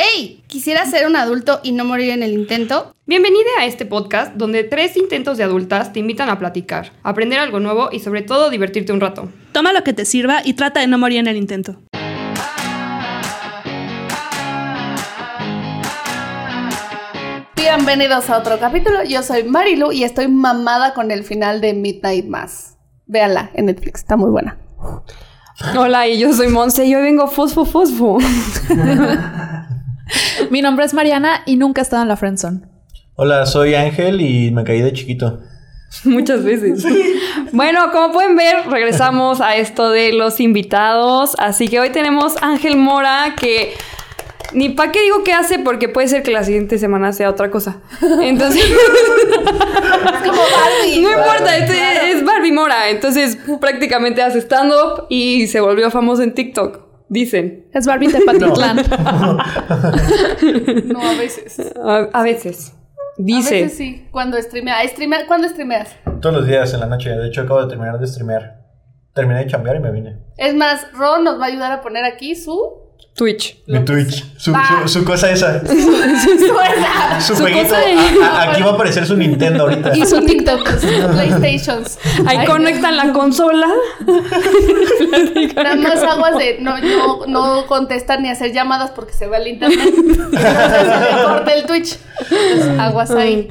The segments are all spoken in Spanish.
¡Hey! ¿Quisiera ser un adulto y no morir en el intento? Bienvenida a este podcast donde tres intentos de adultas te invitan a platicar, aprender algo nuevo y sobre todo divertirte un rato. Toma lo que te sirva y trata de no morir en el intento. Bienvenidos a otro capítulo. Yo soy Marilu y estoy mamada con el final de Midnight Mass. Véanla en Netflix, está muy buena. Hola, y yo soy Monse y hoy vengo fosfo fosfo. Mi nombre es Mariana y nunca he estado en la friendzone. Hola, soy Ángel y me caí de chiquito. Muchas veces. Bueno, como pueden ver, regresamos a esto de los invitados. Así que hoy tenemos Ángel Mora que ni para qué digo qué hace porque puede ser que la siguiente semana sea otra cosa. Entonces, Es como Barbie. no importa, este es Barbie Mora. Entonces, prácticamente hace stand-up y se volvió famoso en TikTok. Dicen. Es Barbie Tepatitlán. No, a veces. A, a veces. A Dice. veces sí. Cuando streamea. streamea ¿Cuándo streameas? Todos los días en la noche. De hecho, acabo de terminar de streamear. Terminé de chambear y me vine. Es más, Ron nos va a ayudar a poner aquí su. Twitch. Mi Twitch. Su, Ah. su, su cosa esa. Suena. Su Su jueguito. cosa de- A- a- aquí va a aparecer su Nintendo ahorita. y su TikTok. PlayStations. Ahí conectan la consola. Nada más aguas de no, no, no contestar ni hacer llamadas porque se va el internet. Entonces se le corta el Twitch. Entonces, aguas ahí.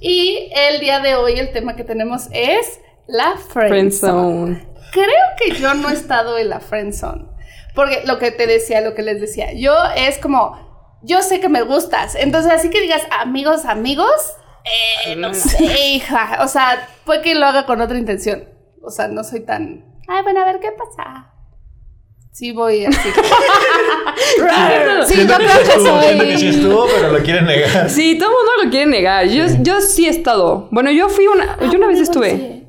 Y el día de hoy el tema que tenemos es la friendzone. Friendzone. Creo que yo no he estado en la friendzone. Porque lo que te decía, lo que les decía, yo es como, yo sé que me gustas. Entonces, así que digas amigos, amigos, eh, no sé, hija. O sea, puede que lo haga con otra intención. O sea, no soy tan, ay, bueno, a ver qué pasa. Sí, voy así. Sí, yo que creo sí que que sí soy. estuvo, pero lo quieren negar. Sí, todo el mundo lo quiere negar. Yo, yo sí he estado. Bueno, yo fui una. Yo una vez estuve. Sí.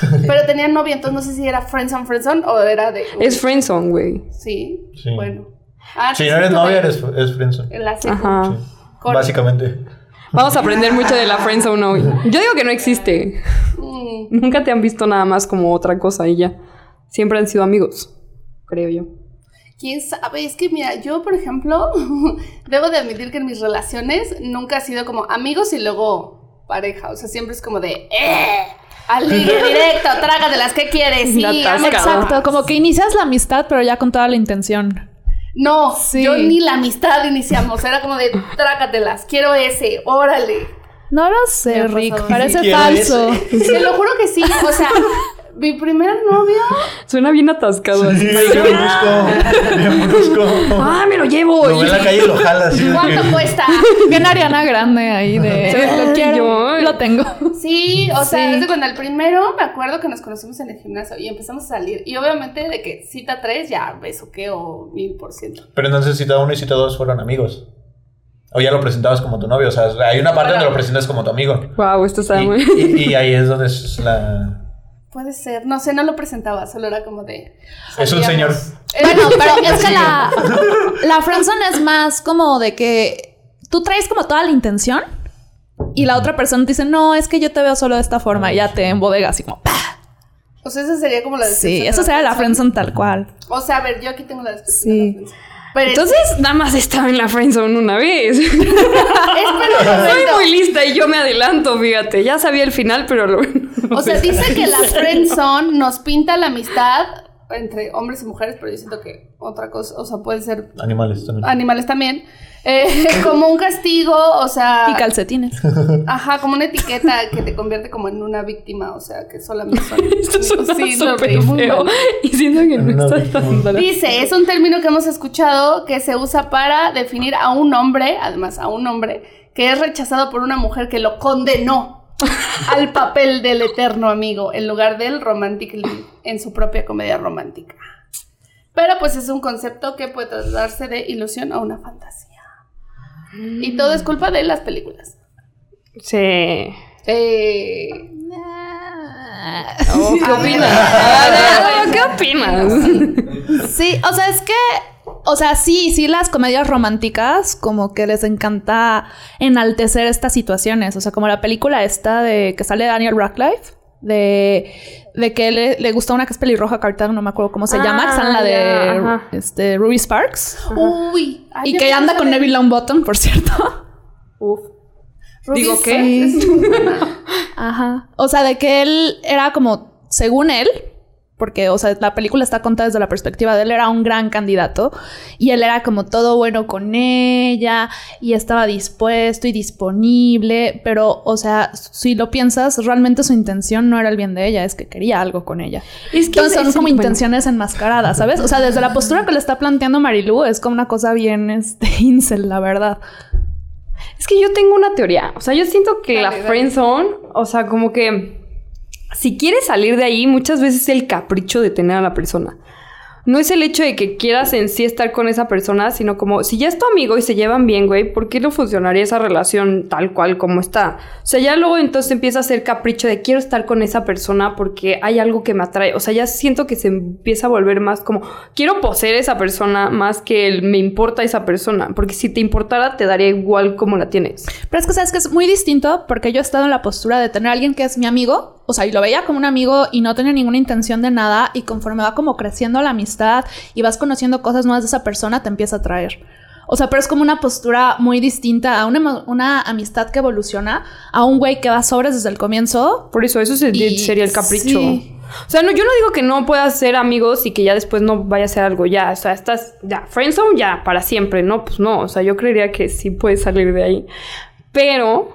Pero tenía novia, entonces no sé si era friendzone, friendzone o era de... Es friendzone, güey. Sí, Sí. bueno. Ah, Si sí, no eres novia, eres, es friendzone. En la. Ajá. Con- Básicamente. Vamos a aprender mucho de la friendzone hoy. Yo digo que no existe. Mm. Nunca te han visto nada más como otra cosa y ya. Siempre han sido amigos, creo yo. ¿Quién sabe? Es que mira, yo por ejemplo, debo de admitir que en mis relaciones nunca ha sido como amigos y luego pareja. O sea, siempre es como de, ¡eh! Al ligue directo, trágatelas, ¿qué quieres? Sí. Exacto, como que inicias la amistad, pero ya con toda la intención. No, Sí. yo ni la amistad iniciamos. Era como de, trágatelas, quiero ese, órale. No lo sé, Rick. Parece falso. Te lo juro que sí. O sea, mi primer novio Suena bien atascado. Sí, así. bien brusco. Bien brusco. ¡Ah, me lo llevo! Lo ve en la calle y lo jala así. ¿Cuánto que- cuesta? Bien Ariana Grande ahí de Sí, lo quiero, yo- lo tengo. Sí, o sea, Sí. desde cuando el primero me acuerdo que nos conocimos en el gimnasio y empezamos a salir. Y obviamente de que cita 3 ya besuqueo mil por ciento. Pero entonces cita 1 y cita 2 fueron amigos. O ya lo presentabas como tu novio. O sea, hay una parte donde lo presentas como tu amigo. Wow, esto está Y, muy. y- y ahí es donde es la. Puede ser, no sé, no lo presentaba, solo era como de... Es un señor. Bueno, pero es que la, la friendzone es más como de que tú traes como toda la intención y la otra persona te dice, no, es que yo te veo solo de esta forma y ya te embodegas así como, ¡pah! O sea, esa sería como la descripción Sí, de eso sería la friendzone tal cual. O sea, a ver, yo aquí tengo la descripción Sí. de la. Pero Entonces, nada más estaba en la friendzone una vez. es, Soy muy lista y yo me adelanto, fíjate. Ya sabía el final, pero lo... O sea, dice que la friendzone nos pinta la amistad entre hombres y mujeres, pero yo siento que otra cosa, o sea, puede ser Animales también. animales también, eh, como un castigo, o sea, Y calcetines. ajá, como una etiqueta que te convierte como en una víctima, o sea, que solamente son Esto suena Sí, súper feo. Y siento que no está tan... Dice, es un término que hemos escuchado que se usa para definir a un hombre, además a un hombre, que es rechazado por una mujer que lo condenó al papel del eterno amigo en lugar del romantic lead en su propia comedia romántica. Pero pues es un concepto que puede trasladarse de ilusión a una fantasía. Y todo es culpa de las películas. Sí. Eh, Oh, ¿Qué opinas? ¿Qué opinas? Sí, o sea, es que, o sea, sí, sí, las comedias románticas como que les encanta enaltecer estas situaciones. O sea, como la película esta de que sale Daniel Radcliffe, De, de que le, le gusta una que es pelirroja cartón, no me acuerdo cómo se llama, que está en la Ah, de este, Ruby Sparks. Uy. ay, y que anda con Neville Longbottom, por cierto. Uf. Ruby Digo, Sparks ¿qué? Ajá. O sea, de que él era como, según él, porque, o sea, la película está contada desde la perspectiva de él, era un gran candidato y él era como todo bueno con ella y estaba dispuesto y disponible, pero, o sea, si lo piensas, realmente su intención no era el bien de ella, es que quería algo con ella. Es que Entonces son es- como bueno. intenciones enmascaradas, ¿sabes? O sea, desde la postura que le está planteando Marilu es como una cosa bien, este, incel, la verdad. Es que yo tengo una teoría. O sea, yo siento que la Dale, dale. friendzone, o sea, como que si quieres salir de ahí, muchas veces es el capricho de tener a la persona. No es el hecho de que quieras en sí estar con esa persona, sino como si ya es tu amigo y se llevan bien, güey, ¿por qué no funcionaría esa relación tal cual como está? O sea, ya luego entonces empieza a ser capricho de quiero estar con esa persona porque hay algo que me atrae. O sea, ya siento que se empieza a volver más como quiero poseer a esa persona más que el me importa esa persona. Porque si te importara, te daría igual como la tienes. Pero es que sabes que es muy distinto porque yo he estado en la postura de tener a alguien que es mi amigo, o sea, y lo veía como un amigo y no tenía ninguna intención de nada y conforme va como creciendo la amistad y vas conociendo cosas nuevas de esa persona, te empieza a atraer. O sea, pero es como una postura muy distinta a una, una amistad que evoluciona a un güey que va sobres desde el comienzo. Por eso, eso se- Y- sería el capricho. sí. O sea, no, yo no digo que no puedas ser amigos y que ya después no vaya a ser algo ya. O sea, estás ya, friendzone ya, para siempre. No, pues no. O sea, yo creería que sí puedes salir de ahí. Pero,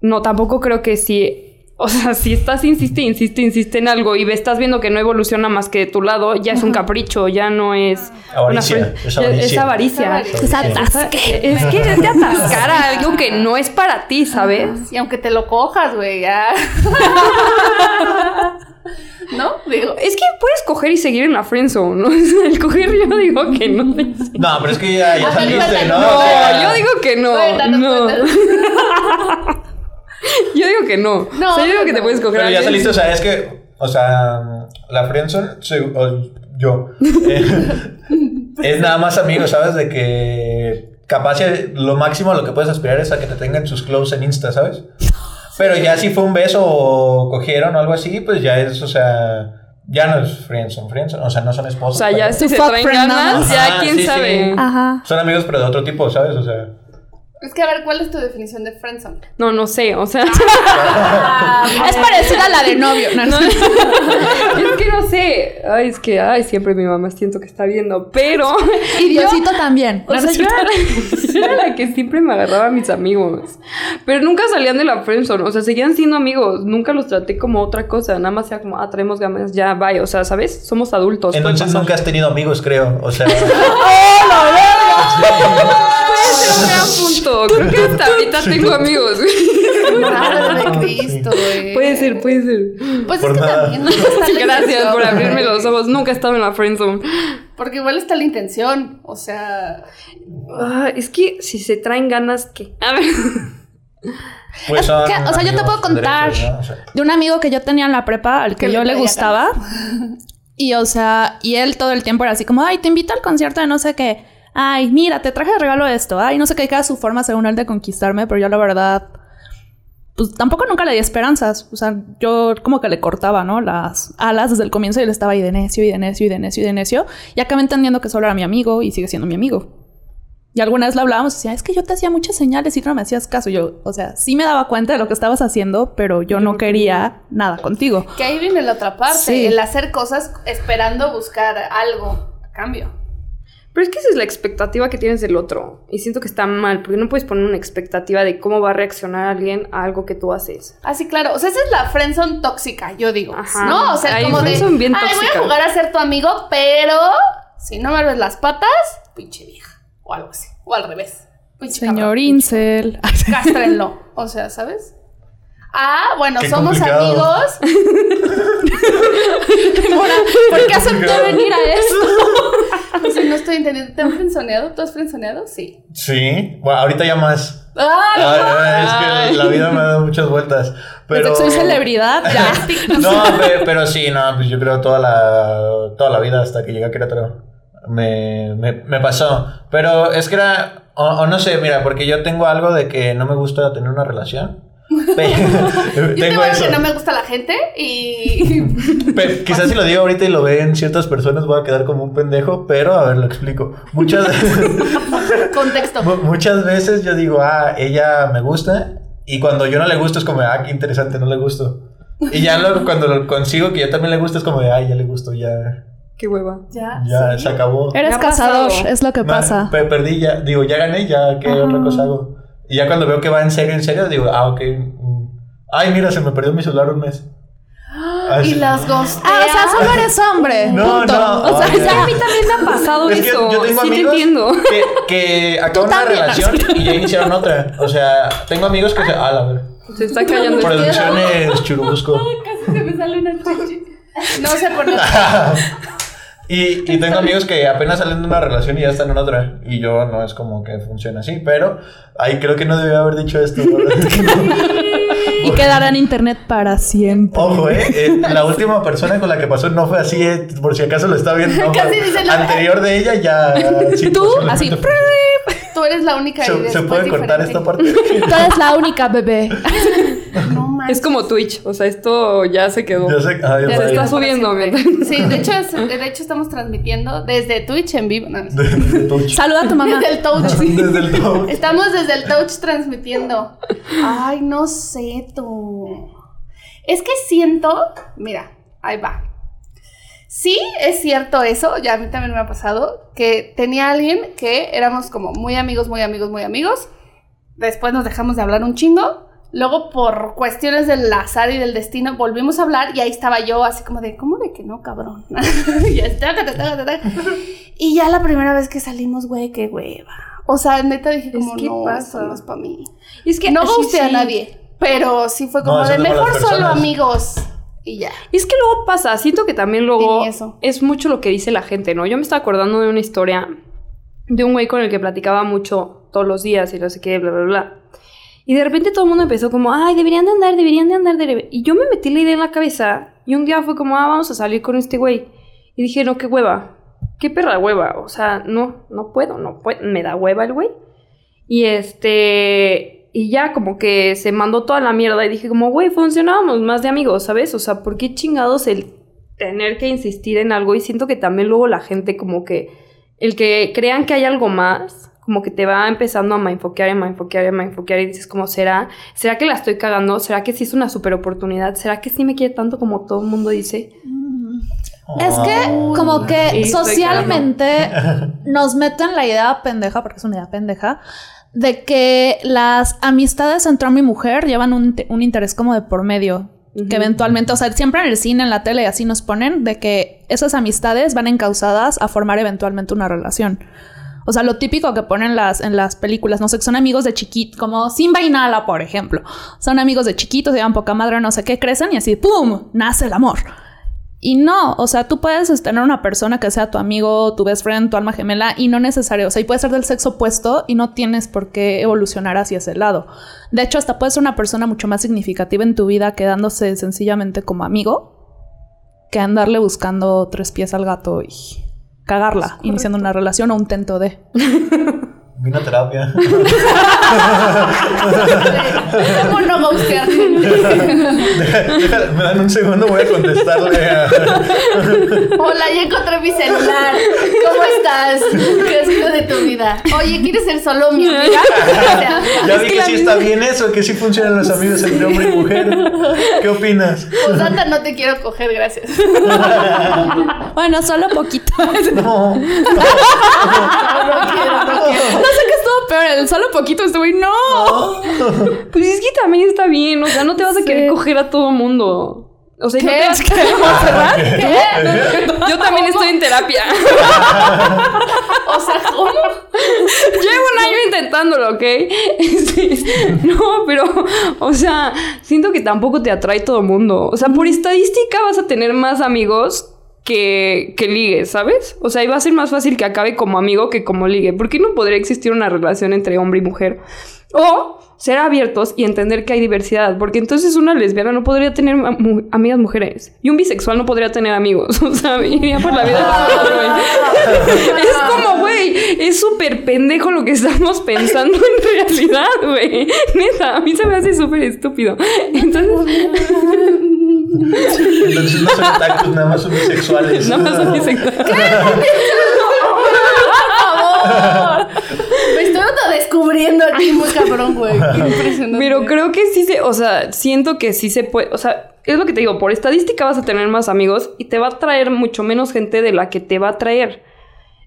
no, tampoco creo que si... O sea, si estás, insiste, insiste, insiste en algo y ve- estás viendo que no evoluciona más que de tu lado, ya es un capricho, ya no es... Avaricia, una es avaricia. Es avaricia. Es avaricia. Es atasque. Es que es de atascar a algo que no es para ti, ¿sabes? Y aunque te lo cojas, güey, ya. ¿No? Digo. Es que puedes coger y seguir en la friendzone, ¿no? El coger yo digo que no. No, pero es que ya, ya saliste. ¿no? No, yo digo que no. Cuéntanos, no. Yo digo que no. No, o sea, yo digo que no. te puedes coger Pero a ya saliste, o sea, es que, o sea, la friendzone, o yo, eh, es nada más amigo, ¿sabes? De que capaz lo máximo a lo que puedes aspirar es a que te tengan sus close en Insta, ¿sabes? Pero ya si fue un beso o cogieron o algo así, pues ya es, o sea, ya no es friendzone, friendzone, o sea, no son O esposos. sea, ya pero- si se traen ganas, más. ya quién sí, sí. sabe. Ajá. Son amigos, pero de otro tipo, ¿sabes? O sea, Es que a ver, ¿cuál es tu definición de friendzone? No, no sé, o sea. Es parecida a la de novio. No, no. es que no sé. Ay, es que, ay, siempre mi mamá siento que está viendo. Pero. Y Diosito también. O sea, yo era, la, yo era la que siempre me agarraba a mis amigos. Pero nunca salían de la friendzone. O sea, seguían siendo amigos. Nunca los traté como otra cosa. Nada más sea como, ah, traemos gamas, ya, bye. O sea, ¿sabes? Somos adultos. entonces pasar. nunca has tenido amigos, creo, o sea... Puede ser un gran punto. Creo que hasta ahorita tengo amigos. Madre de Cristo, güey. puede ser, puede ser. Pues Por es que nada. también Gracias por abrirme los ojos. Nunca he estado en la friendzone. Porque igual está la intención. O sea. Ah, es que si se traen ganas, ¿qué? A ver. Pues Es que, o sea, yo te puedo con contar derechos, ¿no? O sea, de un amigo que yo tenía en la prepa al que Que yo le gustaba. Y o sea, y él todo el tiempo era así como, ay, te invito al concierto de no sé qué. Ay, mira, te traje de regalo esto. Ay, no sé qué, cada su forma según él de conquistarme, pero yo la verdad, pues tampoco nunca le di esperanzas. O sea, yo como que le cortaba, ¿no? Las alas desde el comienzo y él estaba ahí de necio y de necio y de necio y de necio. Y acabé entendiendo que solo era mi amigo y sigue siendo mi amigo. Y alguna vez le hablábamos y decía, es que yo te hacía muchas señales y no me hacías caso. Yo, o sea, sí me daba cuenta de lo que estabas haciendo, pero yo no quería nada contigo. Que ahí viene la otra parte. Sí. El hacer cosas esperando buscar algo a cambio. Pero es que esa es la expectativa que tienes del otro. Y siento que está mal, porque no puedes poner una expectativa de cómo va a reaccionar alguien a algo que tú haces. Ah, sí, claro. O sea, esa es la friendzone tóxica, yo digo. Ajá. ¿No? O sea, Hay como de. bien Ay, voy tóxica". a jugar a ser tu amigo, pero si no me ves las patas, pinche vieja. O algo así. O al revés. Pinche Señor cabrón. Incel. Cástrenlo. O sea, ¿sabes? Ah, bueno, Qué somos complicado. amigos. Mora, ¿Por qué aceptó venir a esto? Estoy entendiendo. ¿Te han frenzoneado? ¿Tú has frenzoneado? Sí. Sí, bueno, ahorita ya más. ¡Ay! Ay, es que la vida me ha dado muchas vueltas. Pero... Soy celebridad, ya. No, pe- pero, sí, no, pues yo creo toda la, toda la vida hasta que llegué a Querétaro. Me, me, me pasó. Pero es que era, o, o no sé, mira, porque yo tengo algo de que no me gusta tener una relación. Pe- Yo tengo eso. que no me gusta la gente y Pe- quizás si lo digo ahorita y lo ven ciertas personas voy a quedar como un pendejo, pero a ver, lo explico. Muchas, contexto. mu- muchas veces yo digo, ah, ella me gusta, y cuando yo no le gusto es como, ah, qué interesante, no le gusto. Y ya luego cuando lo consigo que yo también le gusto es como ay, ya le gusto, ya, Qué hueva. Ya. ya sí. se acabó. Eres Me ha cazador, pasado. es lo que pasa. pe- perdí ya, digo, ya gané, ya qué otra cosa hago. Y ya cuando veo que va en serio, en serio, digo, ah, ok. mm, Ay, mira, se me perdió mi celular un mes. Y Así. las gosteas. Ah, o sea, solo eres hombre. No, punto. no, O sea. Ya a mí también me ha pasado Es que eso. yo tengo sí te amigos entiendo. que, que acaban una relación y ya iniciaron otra. O sea, tengo amigos que se. Ah, la ver. Se está callando. Producciones Churubusco. Casi se me sale una chichi. No sé por qué. Y, y tengo amigos que apenas salen de una relación y ya están en otra. Y yo no es como que funciona así. Pero ahí creo que no debía haber dicho esto. Y quedará en internet para siempre. Ojo, eh, eh, La última persona con la que pasó no fue así, eh, por si acaso lo está viendo. no, Casi dice la- Anterior de ella ya. sí, Tú, así, fue. Tú eres la única Se, se puede cortar diferente. esta parte. Tú eres la única bebé. No manches. Es como Twitch, o sea, esto ya se quedó. Ya sé. ay, Ya se vaya. está subiendo. Sí, de hecho, es- de hecho estamos transmitiendo desde Twitch en vivo. No, no sé. Desde el touch. Saluda a tu mamá. Desde el touch. Desde el touch. Estamos desde el touch transmitiendo. Ay, no sé tú. Es que siento, mira, ahí va. Sí, es cierto eso, ya a mí también me ha pasado, que tenía alguien que éramos como muy amigos, muy amigos, muy amigos. Después nos dejamos de hablar un chingo. Luego, por cuestiones del azar y del destino, volvimos a hablar y ahí estaba yo así como de, ¿cómo de que no, cabrón? y, ya la primera vez que salimos, güey, qué hueva. O sea, neta dije como, que no, pasa. no es para mí. Y es que No guste a sí. nadie, pero sí fue No, como eso de es mejor solo amigos y ya. Y es que luego pasa, siento que también luego eso. es mucho lo que dice la gente, ¿no? Yo me estaba acordando de una historia de un güey con el que platicaba mucho todos los días y no sé qué, bla, bla, bla. Y de repente todo el mundo empezó como, ay, deberían de andar, deberían de andar. debe-". Y yo me metí la idea en la cabeza y un día fue como, ah, vamos a salir con este güey. Y dije, no, qué hueva, qué perra hueva. O sea, no, no puedo, no puedo, me da hueva el güey. Y este, y ya como que se mandó toda la mierda y dije como, güey, funcionábamos más de amigos, ¿sabes? O sea, ¿por qué chingados el tener que insistir en algo? Y siento que también luego la gente como que, el que crean que hay algo más, como que te va empezando a enfoquear, a enfoquear, a enfoquear y dices como, ¿será? ¿Será que la estoy cagando? ¿Será que sí es una super oportunidad? ¿Será que sí me quiere tanto como todo el mundo dice? Es que como que socialmente nos meten la idea pendeja, porque es una idea pendeja, de que las amistades entre hombre y mujer llevan un, un interés como de por medio. Que eventualmente, o sea, siempre en el cine, en la tele, y así nos ponen de que esas amistades van encausadas a formar eventualmente una relación. O sea, lo típico que ponen las, en las películas, no sé, que son amigos de chiquitos, como Simba y Nala, por ejemplo. Son amigos de chiquitos, llevan poca madre, no sé qué, crecen y así, ¡pum! Nace el amor. Y no, o sea, tú puedes tener una persona que sea tu amigo, tu best friend, tu alma gemela, y no necesario, o sea, y puede ser del sexo opuesto y no tienes por qué evolucionar hacia ese lado. De hecho, hasta puede ser una persona mucho más significativa en tu vida quedándose sencillamente como amigo que andarle buscando tres pies al gato y cagarla, iniciando una relación o un tento de. Vino a terapia. ¿Cómo no ghostear me dan un segundo, voy a contestarle a. Hola, ya encontré mi celular. ¿Cómo estás? ¿Qué ha sido de tu vida? Oye, ¿quieres ser solo mi amiga? Ya vi que sí está bien eso, que sí funcionan los amigos entre hombre y mujer. ¿Qué opinas? Posdata, no te quiero coger, gracias. Bueno, solo poquito. No. No quiero, no. No sé qué estuvo peor, el solo poquito, este güey, no. Pues es que también está bien, o sea, no te vas a Sí. querer coger a todo mundo. O sea, no ¿Qué? te vas- ¿Qué? ¿Montserrat? Yo también estoy en terapia. O sea, ¿cómo? Llevo un año intentándolo, ¿ok? Sí. No, pero, o sea, siento que tampoco te atrae todo el mundo. O sea, por estadística vas a tener más amigos que, que ligue, ¿sabes? O sea, iba a ser más fácil que acabe como amigo que como ligue. ¿Por qué no podría existir una relación entre hombre y mujer? O ser abiertos y entender que hay diversidad, porque entonces una lesbiana no podría tener mu- amigas mujeres y un bisexual no podría tener amigos, o sea, iría por la vida. es como, güey, es súper pendejo lo que estamos pensando en realidad, güey. Neta, a mí se me hace súper estúpido. Entonces, Entonces no son otakus, nada más son bisexuales. nada más son bisexuales. Me estoy descubriendo aquí muy cabrón, güey. Qué impresionante. Pero creo que sí se, o sea, siento que sí se puede, o sea, es lo que te digo, por estadística vas a tener más amigos y te va a traer mucho menos gente de la que te va a traer.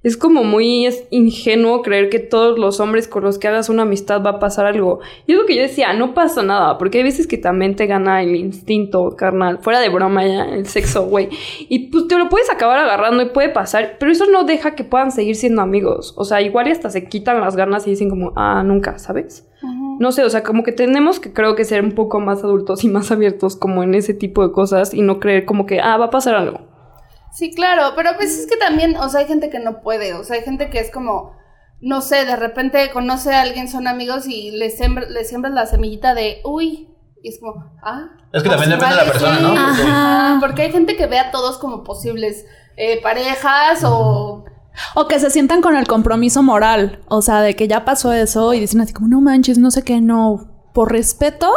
Es como muy ingenuo creer que todos los hombres con los que hagas una amistad va a pasar algo. Y es lo que yo decía, no pasa nada, porque hay veces que también te gana el instinto carnal, fuera de broma ya, el sexo, güey. Y pues te lo puedes acabar agarrando y puede pasar, pero eso no deja que puedan seguir siendo amigos. O sea, igual y hasta se quitan las ganas y dicen como, ah, nunca, ¿sabes? No sé, o sea, como que tenemos que creo que ser un poco más adultos y más abiertos como en ese tipo de cosas y no creer como que, ah, va a pasar algo. Sí, claro, pero pues es que también, o sea, hay gente que no puede, o sea, hay gente que es como, no sé, de repente conoce a alguien, son amigos y le, sembra, le siembras la semillita de, uy, y es como, ah. Es que también depende de la persona. ¿no? Porque- Ajá, porque hay gente que ve a todos como posibles eh, parejas o... O que se sientan con el compromiso moral. O sea, de que ya pasó eso y dicen así como, no manches, no sé qué, no. Por respeto,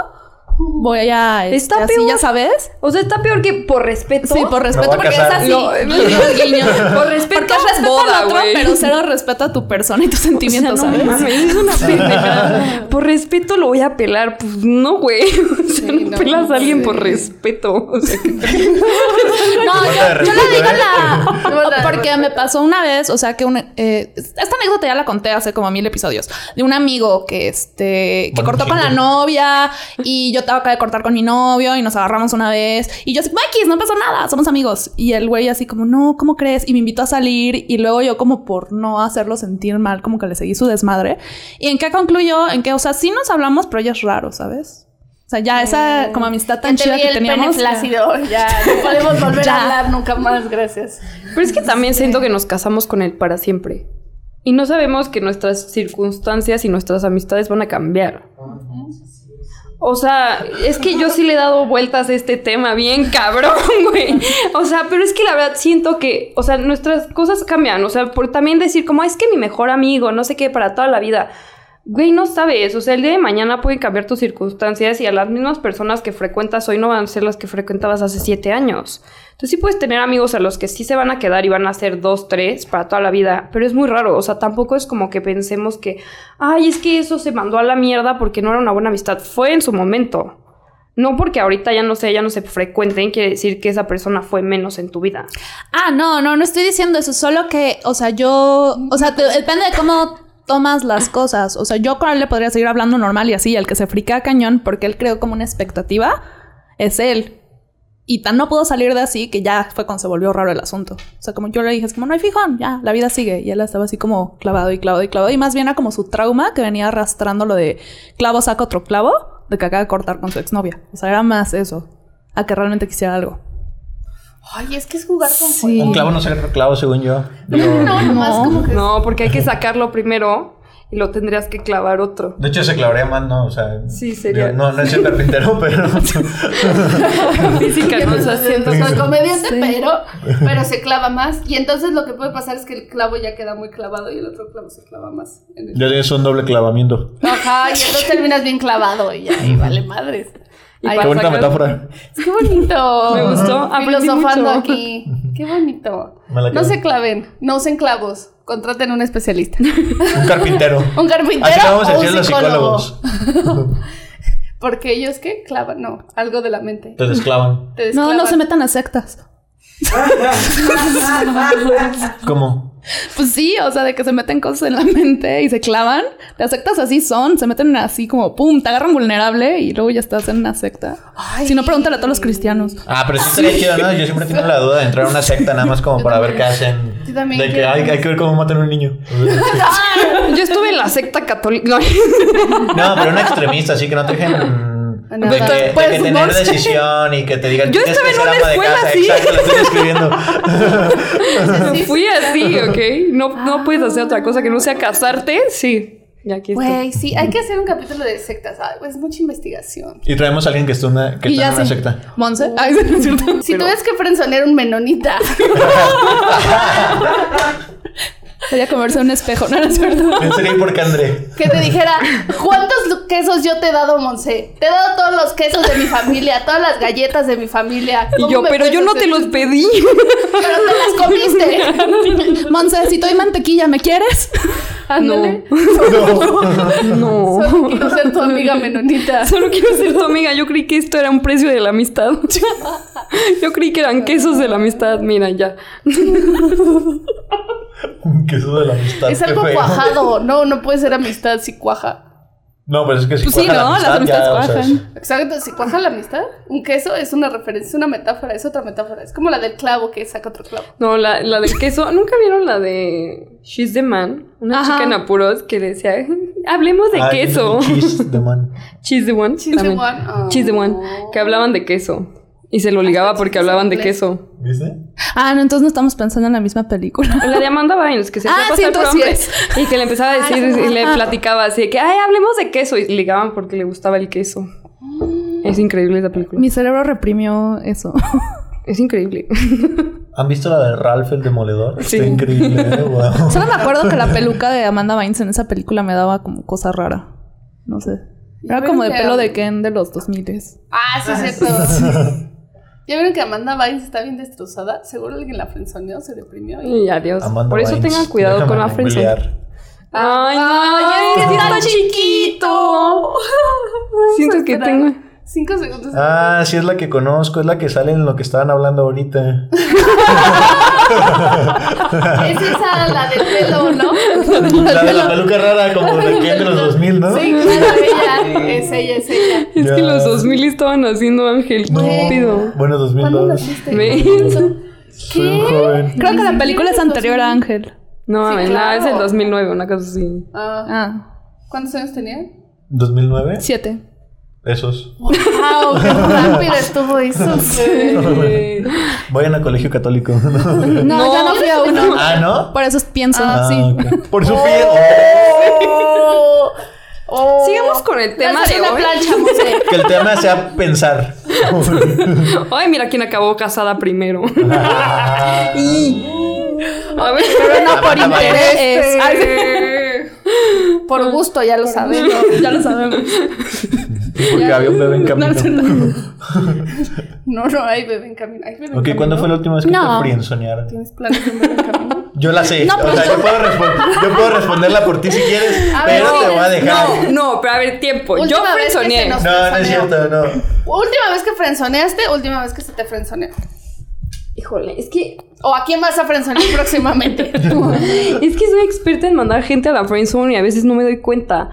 voy a. este, Está así, peor. ya sabes. O sea, está peor que por respeto. Sí, por respeto, porque es así. No, por respeto, Porque es respeto boda, al otro, güey. pero cero respeto a tu persona y tus O sea, sentimientos, no ¿sabes? mames, es una pendejada. Por respeto lo voy a pelar. Pues no, güey. O sea, Sí, no, no, pelas a alguien sí. por respeto. O sea, que- No, yo, yo le digo ¿eh? la... Porque me pasó una vez, o sea, que una... eh, esta anécdota ya la conté hace como mil episodios. De un amigo que, este... Que cortó con la novia y yo acabé de cortar con mi novio y nos agarramos una vez. Y yo así, X, no pasó nada, somos amigos. Y el güey así como, no, ¿cómo crees? Y me invitó a salir y luego yo como por no hacerlo sentir mal, como que le seguí su desmadre. ¿Y en qué concluyó? En que, o sea, sí nos hablamos, pero ya es raro, ¿sabes? O sea, ya esa como amistad tan Ya te chida vi que teníamos. ya- flácido, ya no podemos volver Ya. a hablar nunca más, gracias. Pero es que también siento que nos casamos con él para siempre. Y no sabemos que nuestras circunstancias y nuestras amistades van a cambiar. O sea, es que yo sí le he dado vueltas a este tema bien cabrón, güey. O sea, pero es que la verdad siento que, o sea, nuestras cosas cambian. O sea, por también decir como, es que mi mejor amigo, no sé qué, para toda la vida. Güey, no sabes, o sea, el día de mañana pueden cambiar tus circunstancias y a las mismas personas que frecuentas hoy no van a ser las que frecuentabas hace siete años. Entonces sí puedes tener amigos a los que sí se van a quedar y van a ser dos, tres para toda la vida, pero es muy raro, o sea, tampoco es como que pensemos que, ay, es que eso se mandó a la mierda porque no era una buena amistad, fue en su momento. No porque ahorita ya no sé, ya no se frecuenten, quiere decir que esa persona fue menos en tu vida. Ah, no, no, no estoy diciendo eso, solo que, o sea, yo, o sea, depende de cómo tomas las cosas. O sea, yo con él le podría seguir hablando normal y así, el que se frica cañón porque él creó como una expectativa es él. Y tan no pudo salir de así que ya fue cuando se volvió raro el asunto. O sea, como yo le dije, es como no hay fijón, ya, la vida sigue. Y él estaba así como clavado y clavado y clavado. Y más bien era como su trauma que venía arrastrando lo de clavo saca otro clavo, de que acaba de cortar con su exnovia. O sea, era más eso, a que realmente quisiera algo. Ay, es que es jugar con Sí. Un clavo no saca otro clavo, según yo. Digo, No, No. como que. No, porque hay que sacarlo primero y lo tendrías que clavar otro. De hecho, se clavaría más, ¿no? O sea, Sí, sería- digo, no, no es el carpintero, pero. Física, no, o sea, siento Soy comediante, pero, pero se clava más. Y entonces lo que puede pasar es que el clavo ya queda muy clavado y el otro clavo se clava más. en el- ya tienes un doble clavamiento. Ajá, y entonces terminas bien clavado y ya, y vale madres. Y Ay, Qué bonita sacar- metáfora. Qué bonito. Me gustó, Filosofando mucho. aquí. Qué bonito. No se claven, no usen clavos. Contraten un especialista. Un carpintero. Un carpintero Así vamos a decir los psicólogo. psicólogos. Porque ellos qué clavan, no, algo de la mente. Te desclavan. Te No, no desclavan. se metan a sectas. ¿Cómo? Pues sí, o sea, de que se meten cosas en la mente y se clavan. Las sectas así son, se meten así como pum, te agarran vulnerable y luego ya estás en una secta. Ay. Si no, pregúntale a todos los cristianos. Ah, pero sí estaría chido, ¿no? Yo siempre tengo la duda de entrar a una secta nada más como para ver qué hacen. Yo también De que hay, hay que ver cómo matan a un niño. Yo estuve en la secta católica. No, pero una extremista, así que no te dejen Nada. De que, de Pues, que tener Monse. decisión y que te digan Yo estaba en una escuela casa. así. Exacto, lo estoy escribiendo. Fui así, ¿ok? No, no puedes hacer otra cosa que no sea casarte. Sí. Ya aquí. Güey, sí, hay que hacer un capítulo de sectas. Ay, es mucha investigación. Y traemos a alguien que está, una, que está en una sí. secta. Monse. Ay, sí, es cierto. Si tuvieras que frenzonear un menonita, Sería comerse un espejo, no, no es cierto. Pensé que por André. que te dijera, ¿cuántos quesos yo te he dado, Monse? Te he dado todos los quesos de mi familia, todas las galletas de mi familia. Y ¿Cómo yo, pero yo no te los pedí. Pero te las comiste. Monse, si doy mantequilla, ¿me quieres? Ándale. No. Solo quiero ser tu amiga menonita. Solo quiero ser tu amiga. Yo creí que esto era un precio de la amistad. Yo creí que eran quesos de la amistad. Mira, ya. Un queso de la amistad. Es algo cuajado. No, no puede ser amistad si cuaja. No, pero es que si Pues sí, cuaja ¿no? la Las amistad, amistades ya, o sea, cuajan. Exacto, si cuaja la amistad, un queso es una referencia, es una metáfora, es otra metáfora. Es como la del clavo que saca otro clavo. No, la, la del queso. ¿Nunca vieron la de She's the Man? Una Ajá. chica en apuros que decía, hablemos de ah, queso. Cheese de man. She's the One. She's the one. Oh. She's the One. Que hablaban de queso. Y se lo ligaba porque hablaban de queso. ¿Viste? Ah, no, entonces no estamos pensando en la misma película. La de Amanda Bynes, que se Ah, fue a sí, pasar por entonces hombre. Y que le empezaba a decir y le platicaba así de que, ay, hablemos de queso. Y ligaban porque le gustaba el queso. Es increíble esa película. Mi cerebro reprimió eso. Es increíble. ¿Han visto la de Ralph el Demoledor? Sí. Está increíble, ¿eh? Wow. Solo me acuerdo que la peluca de Amanda Bynes en esa película me daba como cosa rara. No sé. Era ¿Ya como de pelo de Ken de los 2000 Ah, sí, es cierto. ¿Ya vieron que Amanda Bynes está bien destrozada? Seguro alguien la frenzoneó, se deprimió. Y... Y adiós. Amanda Por eso Bynes, tengan cuidado con la googlear. Ay, no, Ay, es que está está chiquito. Siento que tengo. Cinco segundos. Ah, sí es la que conozco, es la que sale en lo que estaban hablando ahorita. Es esa la del pelo, ¿no? La de la peluca rara, como de Ken de los 2000, ¿no? Sí, claro, ella. Es ella, es ella. Es Ya. que los 2000 estaban haciendo Ángel. No. ¿Qué pido? Bueno, ¿Cuándo 2002. naciste? ¿Ves? Soy un joven. Creo que la película es anterior a Ángel. No, Sí, mames, no, claro. es el 2009, una cosa así. Ah, Ah, ¿Cuántos años tenía? ¿2009? siete. Esos. ¡Wow! ¡Qué rápido estuvo eso! Vayan a colegio católico. No, ya no fui a uno. ah, ¿no? Por eso pienso, Ah, sí. ok. Por su piel. Oh, oh. Sigamos con el tema de una hoy. plancha. Que el tema sea pensar. Ay, mira quién acabó casada primero. Ah. A ver, Pero no por interés. Por gusto, ya lo sabemos. ya lo sabemos. Porque había un bebé en camino. No, no, hay bebé en camino. Hay bebé en Ok, camino. ¿cuándo fue la última vez que No. te frienzonearon? ¿Tienes planes de un bebé en camino? Yo la sé. No, o sea, yo- yo puedo, yo puedo responderla por ti si quieres, A ver, pero te voy a dejar. No, no, pero a ver, tiempo. Yo Última se nos- No, no es cierto, no. Última vez que frenzoneaste, última vez que se te frenzoneó. Híjole, es que ¿O a quién vas a frenzonear próximamente? es que soy experta en mandar gente a la friendzone y a veces no me doy cuenta.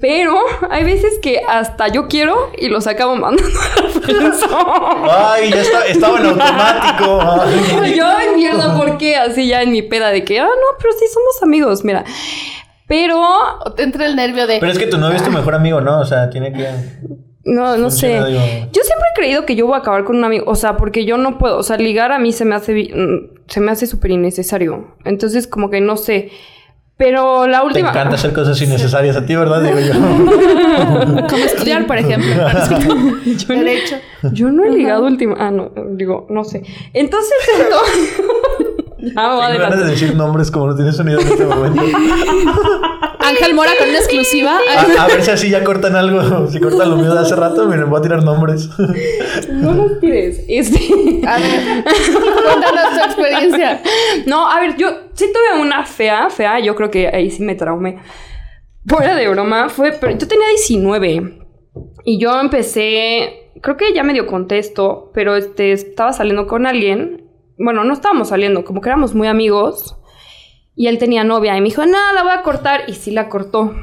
Pero hay veces que hasta yo quiero y los acabo mandando a la friendzone. Ay, ya está, estaba en automático. Ay. Yo, ay, mierda, ¿por qué? Así ya en mi peda de que, ah, no, pero sí somos amigos, mira. Pero, ¿O te entra el nervio de... Pero es que tu novio es tu mejor amigo, ¿no? O sea, tiene que. no, no sé. Yo siempre he creído que yo voy a acabar con un amigo, o sea, porque yo no puedo, o sea, ligar a mí se me hace, mm, se me hace súper innecesario. Entonces, como que no sé. Pero la Te última... encanta hacer cosas innecesarias a ti, ¿verdad? Digo yo. Como estudiar, por ejemplo. Yo no, Derecho. yo no he ligado última... Ah, no, digo, no sé. Entonces, esto... ya me voy a Tengo ganas de decir nombres como no tienes sonido en este momento. Ángel Mora con una exclusiva. A, a ver si así ya cortan algo. Si cortan lo mío de hace rato, miren, voy a tirar nombres. No los tires. Este... A ver, cuéntanos tu experiencia. No, a ver, yo sí tuve una fea, fea, yo creo que ahí sí me traumé. Fuera de broma, fue, pero yo tenía 19 y yo empecé, creo que ya medio contesto, pero este, estaba saliendo con alguien, bueno, no estábamos saliendo, como que éramos muy amigos y él tenía novia y me dijo, no, la voy a cortar y sí la cortó.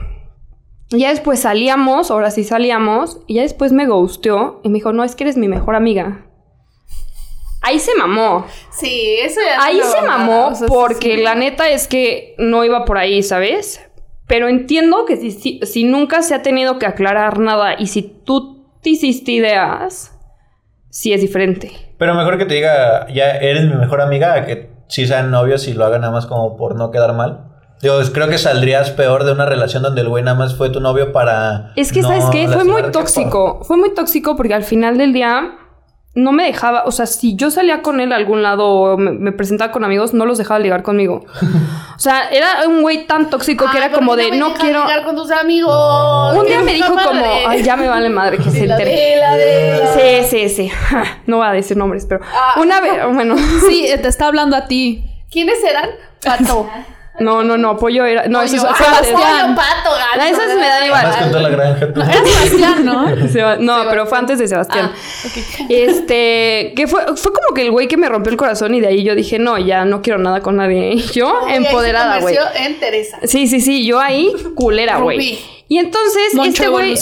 Y ya después salíamos, ahora sí salíamos, y ya después me gusteó y me dijo, no, es que eres mi mejor amiga. Ahí se mamó. Sí, eso ya es Ahí se mamada, mamó o sea, porque sí. la neta es que no iba por ahí, ¿sabes? Pero entiendo que si, si, si nunca se ha tenido que aclarar nada y si tú te hiciste ideas, sí es diferente. Pero mejor que te diga, ya eres mi mejor amiga, que sí sean novios y lo hagan nada más como por no quedar mal. Digo, creo que saldrías peor de una relación donde el güey nada más fue tu novio para. Es que, no ¿sabes qué? Fue muy tóxico. Fue muy tóxico porque al final del día no me dejaba. O sea, si yo salía con él a algún lado o me, me presentaba con amigos, no los dejaba ligar conmigo. O sea, era un güey tan tóxico que Ay, era ¿por como de me no quiero. con tus amigos. Un día me dijo como, ay, ya me vale madre que se entere. Sí, sí, sí. Ja, No voy a decir nombres, pero Ah. una vez, bueno, Sí, te está hablando a ti. ¿Quiénes eran? Pato. no, no, no, pollo era, no, eso Pollo. fue Ah, pollo, pato, gato. No, esas me dan igual. Más con toda la granja. tú. Era Sebastián, ¿no? Seba- no, pero fue antes de Sebastián. Ah, Este, que fue, fue como que el güey que me rompió el corazón y de ahí yo dije, no, ya no quiero nada con nadie. Yo, empoderada, güey. en Teresa. Sí, sí, sí, yo ahí, culera, güey. Y entonces, Moncho este güey,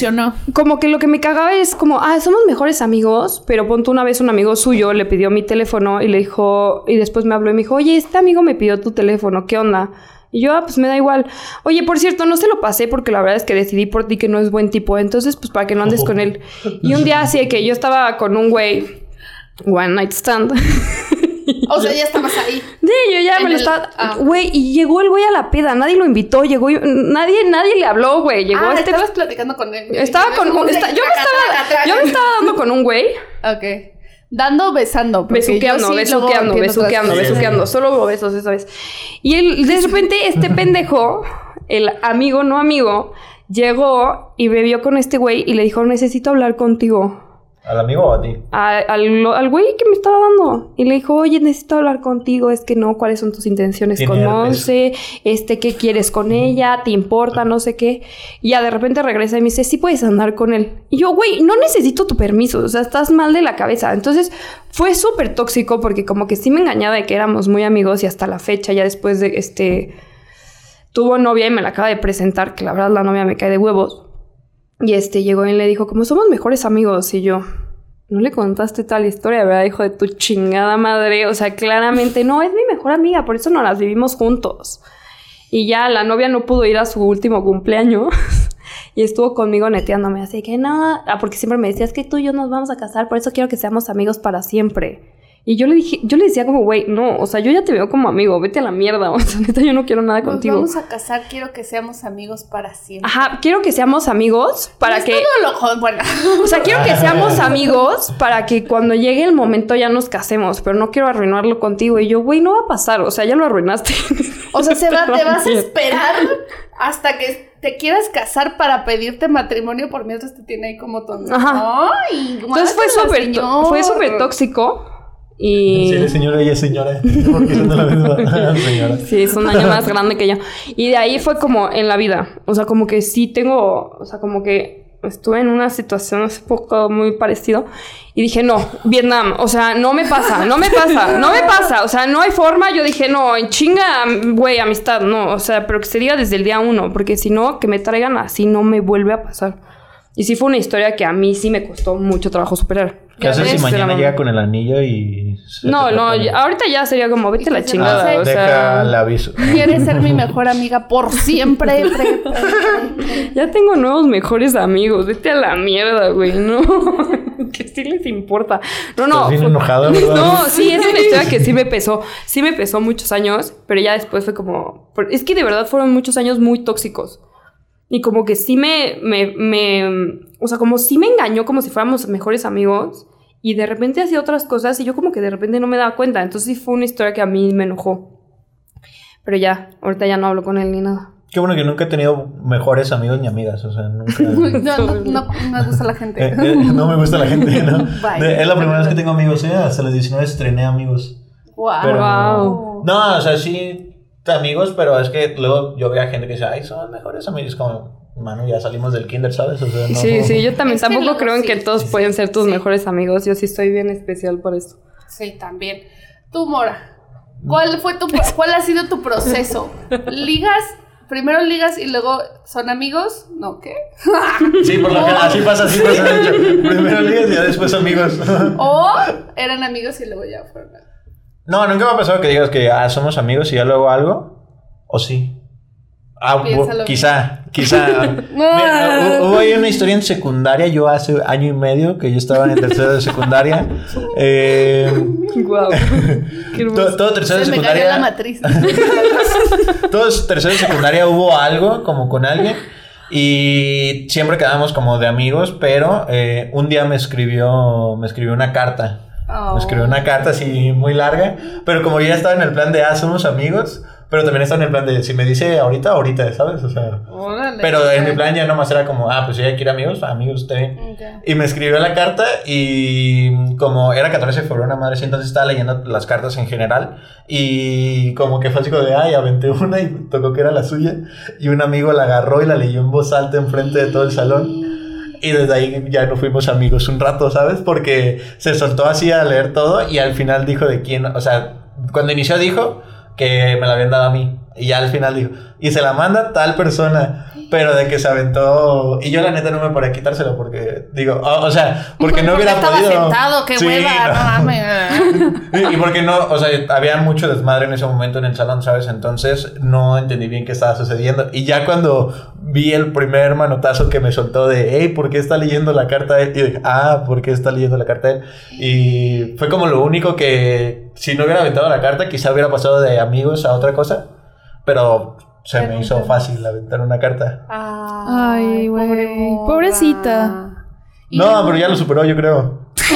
como que lo que me cagaba es como, ah, somos mejores amigos, pero ponte una vez un amigo suyo le pidió mi teléfono y le dijo, y después me habló y me dijo, oye, este amigo me pidió tu teléfono, ¿qué onda? Y yo, ah, pues me da igual. Oye, por cierto, no se lo pasé porque la verdad es que decidí por ti que no es buen tipo, entonces, pues para que no andes con él. Y un día así de que yo estaba con un güey, one night stand. O sea, ya estabas ahí. Sí, yo ya En me lo el- estaba. ah. Güey, y llegó el güey a la peda, nadie lo invitó, llegó. y- Nadie, nadie le habló, güey. Llegó ah, este. estabas platicando con él. Estaba con. un- esta- yo, me estaba, yo me estaba dando con un güey. Ok. Dando, besando. Besuqueando, sí besuqueando, besuqueando, besuqueando. Solo hubo besos esa vez. Y él, de repente, este pendejo, el amigo, no amigo, llegó y bebió con este güey y le dijo: Necesito hablar contigo. ¿Al amigo o a ti? a- al, al güey que me estaba dando. Y le dijo, oye, necesito hablar contigo, es que no, ¿cuáles son tus intenciones con. Monse? Este, ¿qué quieres con ella? ¿Te importa? No sé qué. Y ya de repente regresa y me dice, sí puedes andar con él. Y yo, güey, no necesito tu permiso, o sea, estás mal de la cabeza. Entonces fue súper tóxico porque como que sí me engañaba de que éramos muy amigos y hasta la fecha, ya después de este... Tuvo novia y me la acaba de presentar, que la verdad la novia me cae de huevos. Y este llegó y le dijo, como somos mejores amigos, y yo, no le contaste tal historia, ¿verdad? Hijo de tu chingada madre. O sea, claramente no, es mi mejor amiga, por eso no las vivimos juntos. Y ya la novia no pudo ir a su último cumpleaños. Y estuvo conmigo neteándome, así que no, ah, porque siempre me decías que tú y yo nos vamos a casar, por eso quiero que seamos amigos para siempre. Y yo le dije, yo le decía como, güey, no, o sea, yo ya te veo como amigo, vete a la mierda, o sea, neta, yo no quiero nada Nos contigo. vamos a casar, quiero que seamos amigos para siempre. Ajá, quiero que seamos amigos para Es que... todo lo bueno. O sea, quiero que seamos amigos para que cuando llegue el momento ya nos casemos, pero no quiero arruinarlo contigo. Y yo, güey, no va a pasar, o sea, ya lo arruinaste. O sea, se va, te vas a esperar hasta que te quieras casar para pedirte matrimonio por mientras te tiene ahí como tonto. Ajá. Ay, Entonces fue súper fue súper tóxico. Y Sí, señora, ella es señora. Porque son de la misma señora. sí, es un año más grande que yo. Y de ahí fue como en la vida. O sea, como que sí tengo, o sea, como que estuve en una situación hace poco muy parecido y dije, no, Vietnam, o sea, no me pasa, no me pasa, no me pasa, o sea, no hay forma, yo dije, no, en chinga, güey, amistad, no, o sea, pero que se diga desde el día uno, porque si no, que me traigan así no me vuelve a pasar. Y sí fue una historia que a mí sí me costó mucho trabajo superar. ¿Qué haces si mañana llega con el anillo y... No, no, ahorita ya sería como, vete a la chingada, pase. o Deja sea... el aviso. Quieres ser mi mejor amiga por siempre. pre- pre- pre- Ya tengo nuevos mejores amigos. Vete a la mierda, güey. No. que sí les importa. No, no. Estás bien fue- enojada, ¿verdad? No, sí, es una historia que sí me pesó. Sí me pesó muchos años, pero ya después fue como. Es que de verdad fueron muchos años muy tóxicos. Y como que sí me, me, me. O sea, como sí me engañó como si fuéramos mejores amigos. Y de repente hacía otras cosas y yo como que de repente no me daba cuenta. Entonces sí fue una historia que a mí me enojó. Pero ya, ahorita ya no hablo con él ni nada. Qué bueno que nunca he tenido mejores amigos ni amigas. O sea, nunca... No, no, no, no me gusta la Eh, gente. eh, no me gusta la gente, ¿no? Bye. Es la primera vez que tengo amigos, ¿eh? Hasta los 19 estrené amigos. Wow. Pero- Wow. No, o sea, sí, amigos, pero es que luego yo veía gente que dice, ay, son mejores amigos. Como, mano, ya salimos del kinder, ¿sabes? O sea, no. Sí, sí, yo también Es que tampoco creo en sí, que todos sí, pueden ser tus sí. mejores amigos. Yo sí estoy bien especial por esto. Sí, también. Tú, Mora, ¿cuál fue tu cuál ha sido tu proceso? ¿Ligas? Primero ligas y luego son amigos? ¿No qué? Sí, por lo general, así pasa, así pasa. Primero ligas y ya después amigos. ¿O eran amigos y luego ya fueron? No, nunca me ha pasado que digas que ah, somos amigos y ya luego algo. ¿O sí? Ah, Piénsalo quizá, quizá. Mira, hu- hubo ahí un una historia en secundaria, yo hace año y medio que yo estaba en tercero de secundaria. Eh. Qué hermoso. todo, todo tercero de Se me cayó la secundaria. matriz. Todos tercero de secundaria hubo algo como con alguien. Y siempre quedábamos como de amigos, pero eh, un día me escribió, me escribió una carta. Oh. Me escribió una carta así muy larga, pero como yo ya estaba en el plan de, ah, somos amigos, pero también estaba en el plan de, si me dice ahorita, ahorita, ¿sabes? O sea, Órale. pero en mi plan ya nomás era como, ah, pues ella quiere amigos, amigos, está bien. Ok. Y me escribió la carta y como era 14 de febrero, una madre, así, entonces estaba leyendo las cartas en general y como que fue así como de, ay, aventé una y tocó que era la suya y un amigo la agarró y la leyó en voz alta enfrente de todo el salón. Y desde ahí ya no fuimos amigos un rato, ¿sabes? Porque se soltó así a leer todo y al final dijo de quién, o sea, cuando inició dijo que me la habían dado a mí. Y ya al final dijo, y se la manda tal persona, pero de que se aventó. Y yo la neta no me podía quitárselo porque, digo, o, o sea, porque no hubiera estaba podido. sentado, qué Sí, hueva, no. no mames. Y y porque no, o sea, había mucho desmadre en ese momento en el salón, ¿sabes? Entonces no entendí bien qué estaba sucediendo. Y ya cuando vi el primer manotazo que me soltó de, hey, ¿por qué está leyendo la carta él? Y dije, ah, ¿por qué está leyendo la carta él? Y fue como lo único que, si no hubiera aventado la carta, quizá hubiera pasado de amigos a otra cosa. Pero se me hizo fácil aventar una carta. Ay, güey. pobre Pobrecita. No, pero ya lo superó, yo creo. Se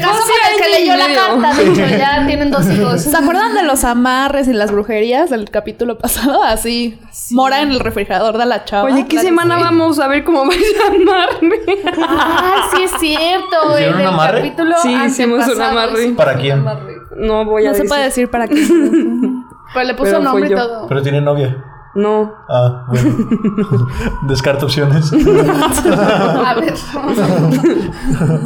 casó con el que leyó la carta, de hecho, ya tienen dos hijos. ¿Se acuerdan de los amarres y las brujerías del capítulo pasado? Así, mora en el refrigerador de la chava. Oye, ¿qué semana vamos a ver cómo vais a amarme? Ah, sí es cierto. ¿Hicieron en un el amarre? capítulo Sí, hicimos un amarre. ¿Para quién? No voy a No se decir. puede decir para qué. Pero le puso Pero nombre y todo. Pero tiene novia. No. Ah, bueno. Descarto opciones. A ver, vamos a ver.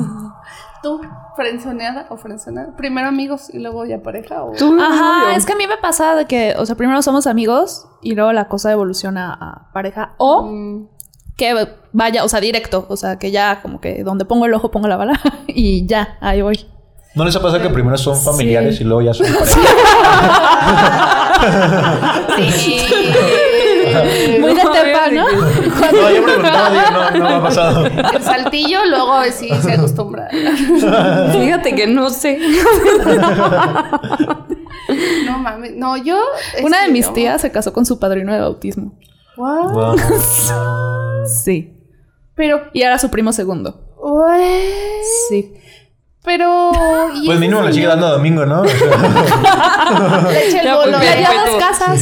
¿Tú, frenzoneada o frenzoneada? Primero amigos y luego ya pareja o... Tú, Ajá, novio. es que a mí me pasa de que, o sea, primero somos amigos y luego la cosa evoluciona a pareja. O Mm, que vaya, o sea, directo. O sea, que ya como que donde pongo el ojo pongo la bala y ya, ahí voy. ¿No les ha pasado que primero son familiares y luego ya son pareja? Sí. Muy de No, tepa, ¿no? No, yo preguntaba, digo, no, no me ha pasado. El saltillo luego sí se acostumbra. Fíjate que no sé. No mames. No, yo... Una de mis tías se casó con su padrino de bautismo. What? Wow. Sí. Pero... Y era su primo segundo. what? Sí. Pero... ¿y Pues mínimo le sigue dando domingo, ¿no? O sea, Le echa el Ya, bolo. Respeto. dos casas.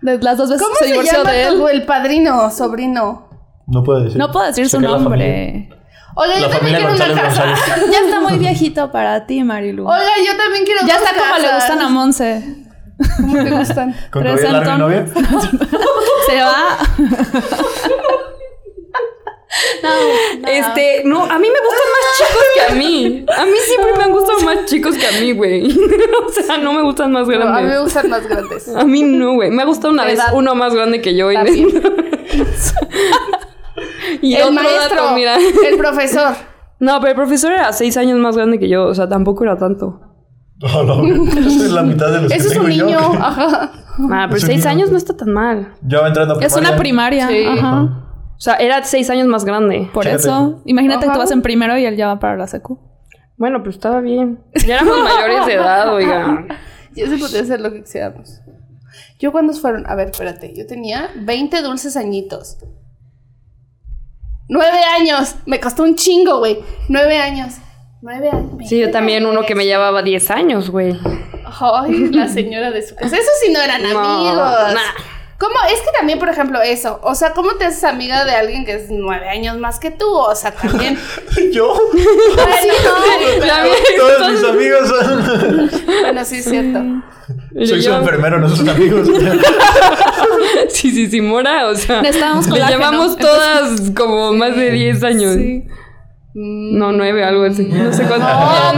Las dos veces ¿Cómo se se, divorció llama de él. tu- el padrino, sobrino? no puedo decir. No puedo decir su la nombre. Oiga, yo también quiero una González casa. González. Ya está muy viejito para ti, Marilu. Oiga, yo también quiero ya está como le gustan a Monse. ¿Cómo te gustan? ¿Con novia? Se va. Este, no, a mí me gustan más chicos que a mí. A mí siempre me han gustado más chicos que a mí, güey. O sea, no me gustan más No, a mí me grandes. gustan más grandes. A mí no, güey. Me ha gustado una vez uno más grande que yo. Y, el otro maestro, dato, mira. el profesor. No, pero el profesor era seis años más grande que yo. O sea, tampoco era tanto. No, no. Esa es la mitad de los Eso que es un niño. yo. Ajá. Ah, pero seis niño. años no está tan mal. Yo entrando a Es una primaria. Sí. Ajá. O sea, era seis años más grande. Por Chécate. eso. Imagínate que tú vas en primero y él ya va para la secu. Bueno, pues estaba bien. Ya éramos mayores de edad, oiga. Yo sí podía hacer lo que quisiéramos. Yo cuando fueron, a ver, espérate, yo tenía 20 dulces añitos. Nueve años. Me costó un chingo, güey. Nueve años. Nueve años. Sí, yo también uno que me llevaba 10 años, güey. Ay, la señora de su casa. Eso sí no eran No, amigos. nah. ¿Cómo? Es que también, por ejemplo, eso. O sea, ¿cómo te haces amiga de alguien que es nueve años más que tú? O sea, también. Yo. Bueno, no, Todos mis amigos son. bueno, sí es cierto. Soy su Yo- enfermero, no sus amigos. Sí, sí, sí, Mora, o sea. Le llevamos todas como más de 10 años. Sí. No, 9, algo así. No sé cuánto.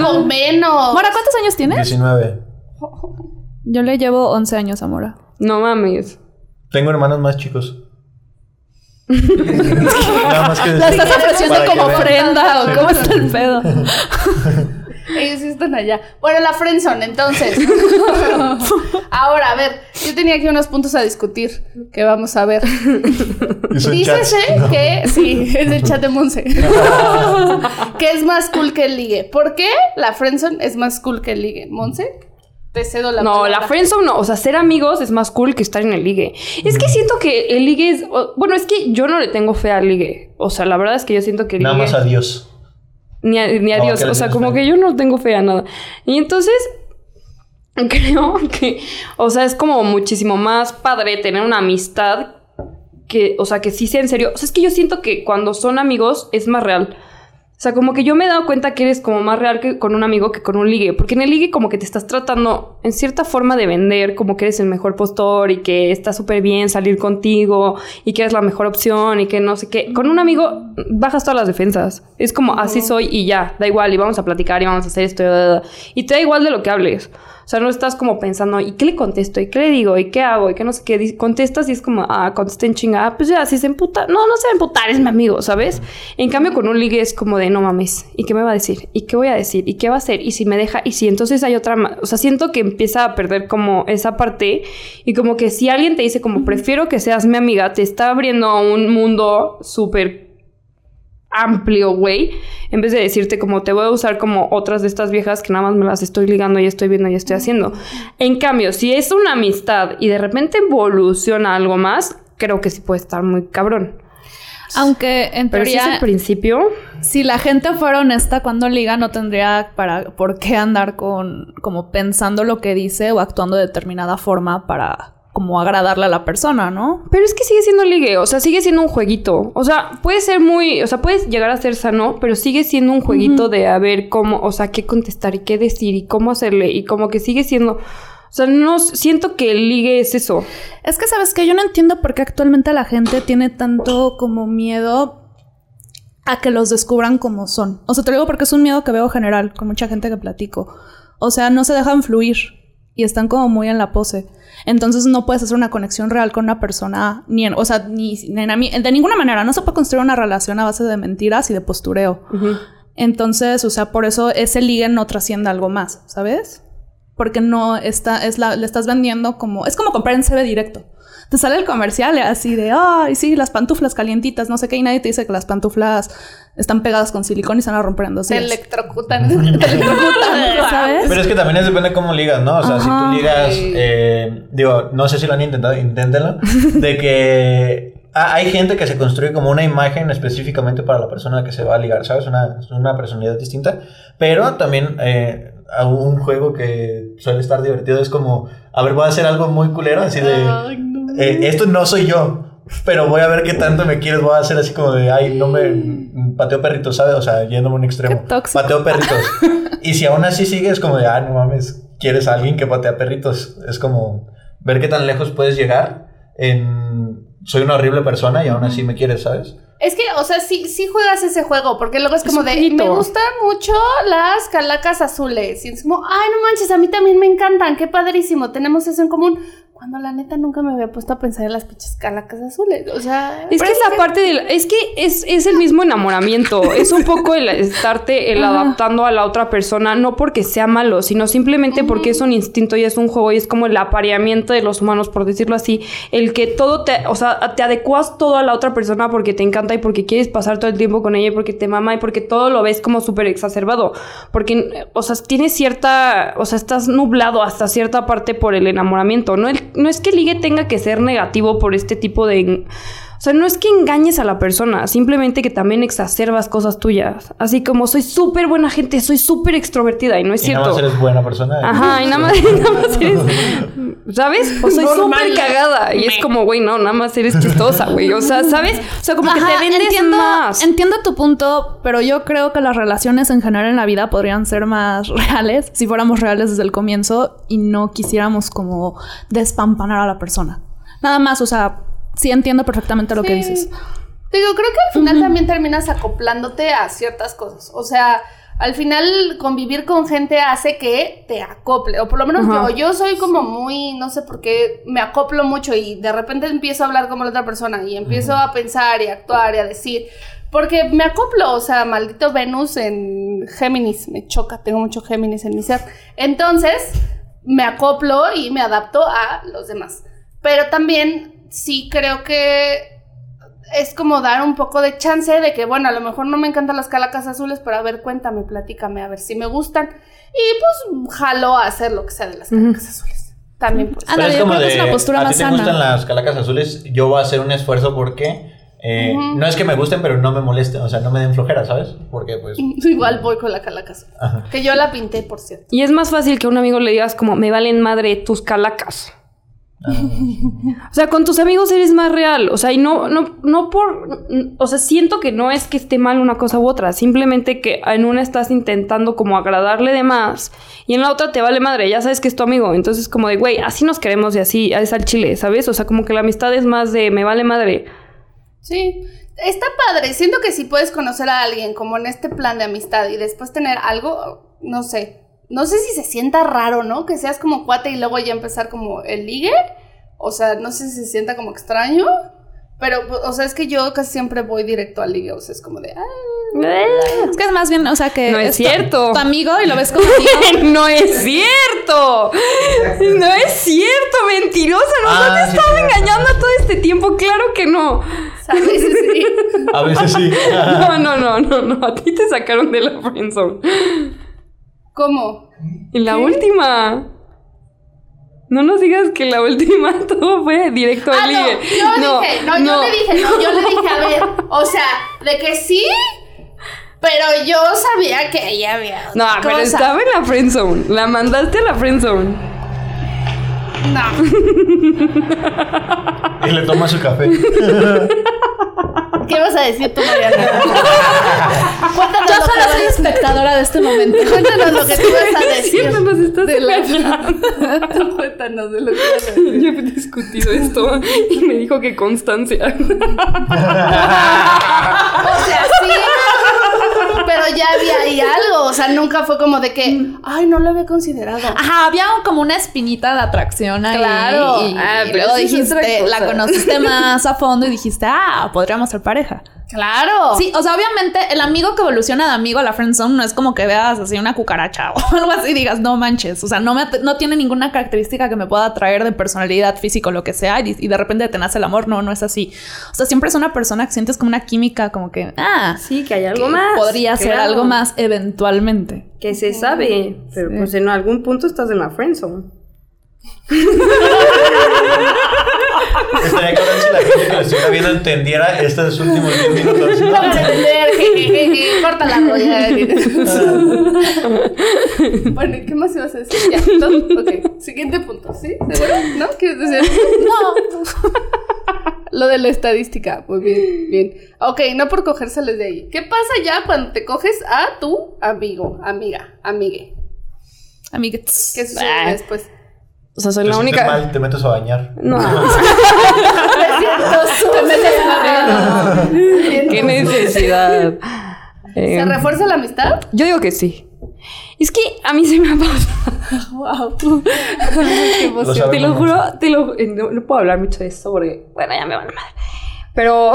No, pues menos. Mora, ¿cuántos años tienes? 19. Yo le llevo 11 años a Mora. No mames. Tengo hermanos más chicos. Nada más que ¿La estás ofreciendo como ofrenda o cómo está el pedo? Ellos sí están allá. Bueno, la friendzone, entonces. Ahora, a ver, yo tenía aquí unos puntos a discutir que vamos a ver. Dícese No. que, sí, es el chat de Monse. que es más cool que el ligue. ¿Por qué la friendzone es más cool que el ligue? Monse, te cedo la no, palabra. la friendzone no. O sea, ser amigos es más cool que estar en el ligue. Es que siento que el ligue es... Bueno, es que yo no le tengo fe al ligue. O sea, la verdad es que yo siento que el Nada ligue... más adiós. Ni a, ni a No, Dios. O sea, como fe. que yo no tengo fe a nada. Y entonces, creo que, o sea, es como muchísimo más padre tener una amistad que, o sea, que sí sea en serio. O sea, es que yo siento que cuando son amigos es más real. O sea, como que yo me he dado cuenta que eres como más real que con un amigo que con un ligue. Porque en el ligue como que te estás tratando en cierta forma de vender, como que eres el mejor postor y que está súper bien salir contigo y que eres la mejor opción y que no sé qué. Con un amigo bajas todas las defensas. Es como así soy y ya, da igual y vamos a platicar y vamos a hacer esto. y. Y te da igual de lo que hables. O sea, no estás como pensando, ¿y qué le contesto? ¿Y qué le digo? ¿Y qué hago? ¿Y qué no sé qué? Contestas y es como, ah, contesté en chinga. Ah, pues ya, si se emputa. No, no se va a emputar, es mi amigo, ¿sabes? En cambio, con un ligue es como de, no mames. ¿Y qué me va a decir? ¿Y qué voy a decir? ¿Y qué va a hacer? ¿Y si me deja? ¿Y si entonces hay otra? O sea, siento que empieza a perder como esa parte. Y como que si alguien te dice como, prefiero que seas mi amiga, te está abriendo a un mundo súper amplio, güey, en vez de decirte como te voy a usar como otras de estas viejas que nada más me las estoy ligando y estoy viendo y estoy haciendo. En cambio, si es una amistad y de repente evoluciona algo más, creo que sí puede estar muy cabrón. Aunque en Pero si es teoría, el principio, si la gente fuera honesta cuando liga, no tendría para por qué andar con como pensando lo que dice o actuando de determinada forma para como agradarle a la persona, ¿no? pero es que sigue siendo ligue, o sea, sigue siendo un jueguito. O sea, puede ser muy, o sea, puedes llegar a ser sano, pero sigue siendo un jueguito de a ver cómo, o sea, qué contestar y qué decir y cómo hacerle y como que sigue siendo, o sea, no siento que el ligue es eso. Es que sabes que yo no entiendo por qué actualmente la gente tiene tanto como miedo a que los descubran como son. O sea, te lo digo porque es un miedo que veo general con mucha gente que platico. O sea, no se dejan fluir y están como muy en la pose. Entonces no puedes hacer una conexión real con una persona, ni en, o sea, ni, ni en de ninguna manera. No se puede construir una relación a base de mentiras y de postureo. Entonces, o sea, por eso ese ligue no trasciende algo más, ¿sabes? Porque no está, es la, le estás vendiendo como, es como comprar en CB directo. Te sale el comercial así de, ay, sí, las pantuflas calientitas, no sé qué, y nadie te dice que las pantuflas están pegadas con silicón y se van a romper en dos Te días. electrocutan. Te electrocutan, ¿Sabes? Pero es que también es depende de cómo ligas, ¿no? O sea, si tú ligas, eh, digo, no sé si lo han intentado, inténtenlo, de que hay gente que se construye como una imagen específicamente para la persona que se va a ligar, ¿sabes? Una, una personalidad distinta, pero también eh, a un juego que suele estar divertido es como, a ver, voy a hacer algo muy culero, así de, Ay, no. eh, esto no soy yo. Pero voy a ver qué tanto me quieres. Voy a hacer así como de, ay, no me pateo perritos, ¿sabes? O sea, yéndome a un extremo. Pateo perritos. y si aún así sigues como de, ah, no mames, quieres a alguien que patea perritos. Es como ver qué tan lejos puedes llegar en, soy una horrible persona y aún así me quieres, ¿sabes? Es que, o sea, sí, sí juegas ese juego, porque luego es como de, jueguito. me gustan mucho las calacas azules. Y es como, ay, no manches, a mí también me encantan, qué padrísimo, tenemos eso en común. Cuando la neta nunca me había puesto a pensar en las pinches calacas azules. O sea, Es que esa parte del... Es que es, es el mismo enamoramiento. Es un poco el estarte el Ajá. adaptando a la otra persona, no porque sea malo, sino simplemente porque es un instinto y es un juego y es como el apareamiento de los humanos, por decirlo así. El que todo te... O sea, te adecuas todo a la otra persona porque te encanta y porque quieres pasar todo el tiempo con ella y porque te mama y porque todo lo ves como súper exacerbado. Porque, o sea, tienes cierta... O sea, estás nublado hasta cierta parte por el enamoramiento. No, el- no es que ligue tenga que ser negativo por este tipo de... O sea, no es que engañes a la persona, simplemente que también exacerbas cosas tuyas. Así como soy súper buena gente, soy súper extrovertida y no es Y nada cierto. más eres buena persona. Ajá, y nada más, nada más eres, ¿sabes? O soy súper cagada. Y es como, güey, no, nada más eres chistosa, güey. O sea, ¿sabes? O sea, como que te vendes entiendo, más. Entiendo tu punto, pero yo creo que las relaciones en general en la vida podrían ser más reales si fuéramos reales desde el comienzo y no quisiéramos como despampanar a la persona. Nada más, o sea, sí entiendo perfectamente lo que dices. Digo, creo que al final también terminas acoplándote a ciertas cosas. O sea, al final convivir con gente hace que te acople, o por lo menos Ajá. yo, yo soy como muy, no sé por qué, me acoplo mucho y de repente empiezo a hablar como la otra persona y empiezo a pensar y a actuar y a decir, porque me acoplo, o sea, maldito Venus en Géminis, me choca, tengo mucho Géminis en mi ser. Entonces, me acoplo y me adapto a los demás. Pero también sí creo que es como dar un poco de chance de que, bueno, a lo mejor no me encantan las calacas azules, pero a ver, cuéntame, platícame, a ver si me gustan. Y pues jalo a hacer lo que sea de las calacas azules. También pues. Ándale, yo creo que es una postura a más ti te sana. gustan las calacas azules, yo voy a hacer un esfuerzo porque eh, no es que me gusten, pero no me molesten, o sea, no me den flojera, ¿sabes? Porque pues... Igual voy con la calaca azul. Ajá. Que yo la pinté, por cierto. Y es más fácil que a un amigo le digas como, me valen madre tus calacas. O sea, con tus amigos eres más real. O sea, y no, no, no por. O sea, siento que no es que esté mal una cosa u otra. Simplemente que en una estás intentando como agradarle de más. Y en la otra te vale madre. Ya sabes que es tu amigo. Entonces, como de, güey, así nos queremos y así es al chile, ¿sabes? O sea, como que la amistad es más de me vale madre. Sí, está padre. Siento que si puedes conocer a alguien como en este plan de amistad y después tener algo, no sé. No sé si se sienta raro, ¿no? Que seas como cuate y luego ya empezar como el ligue. O sea, no sé si se sienta como extraño. Pero, o sea, es que yo casi siempre voy directo al ligue. O sea, es como de. "Ah". Es que es más bien, o sea, que. No es tu- cierto. Tu amigo y lo ves como no es cierto. No es cierto, mentirosa. Nos Ah, has sí, estado sí, engañando todo este tiempo. Claro que no. ¿Sabes? Sí. A veces sí. No, no, no, no, no. A ti te sacaron de la friendzone. ¿Cómo? En la última. No nos digas que la última todo fue directo al Ah, no, ligue. yo dije, no, yo le dije, no, yo le dije, a ver, o sea, de que sí, pero yo sabía que ella había. No, pero estaba en la friendzone. La mandaste a la friendzone. No. Y le toma su café. ¿Qué vas a decir tú, Mariana? Cuéntanos Yo lo solo que soy espectadora de este momento. Cuéntanos lo que tú vas a decir. Siempre nos estás de la-. Cuéntanos de lo que vas a decir. Yo he discutido esto y me dijo que constancia. O sea, sí. Pero ya había ahí algo. O sea, nunca fue como de que, ay, no lo había considerado. Ajá, había como una espinita de atracción ahí. Claro. Y, Ah, y pero luego dijiste, la conociste más a fondo y dijiste, ah, podríamos ser pareja. Claro. Sí, o sea, obviamente el amigo que evoluciona de amigo a la friendzone no es como que veas así una cucaracha o algo así y digas, no manches. O sea, no, me, no tiene ninguna característica que me pueda atraer de personalidad, físico, lo que sea, y, y de repente te nace el amor. No, no es así. O sea, siempre es una persona que sientes como una química, como que, ah, Sí, que hay algo que más. Podría ser algo más eventualmente. Que se sabe. Pero pues en algún punto estás en la friendzone. Estaría cabrón si la gente que lo estuviera viendo entendiera estos últimos 10 minutos. ¿no? Vamos a entender, jejeje, corta la roya. bueno, ¿y ¿qué más ibas a decir? Ya, ¿todo? Ok, siguiente punto, ¿sí? ¿Seguro? ¿No? ¿Quieres decir? No. Lo de la estadística, muy bien, bien. Ok, no por cogérseles de ahí. ¿Qué pasa ya cuando te coges a tu amigo, amiga, amigue? Amiguetes. ¿Qué sucede Ah. después? O sea, soy Te la única. mal, te metes a bañar. No. Te metes en la- Qué necesidad. ¿Se Eh, refuerza la amistad? yo digo que sí. Es que a mí se me ha pasado. Wow. Lo. Te lo juro, te lo eh, no, no puedo hablar mucho de esto porque, bueno, ya me van a madre. Pero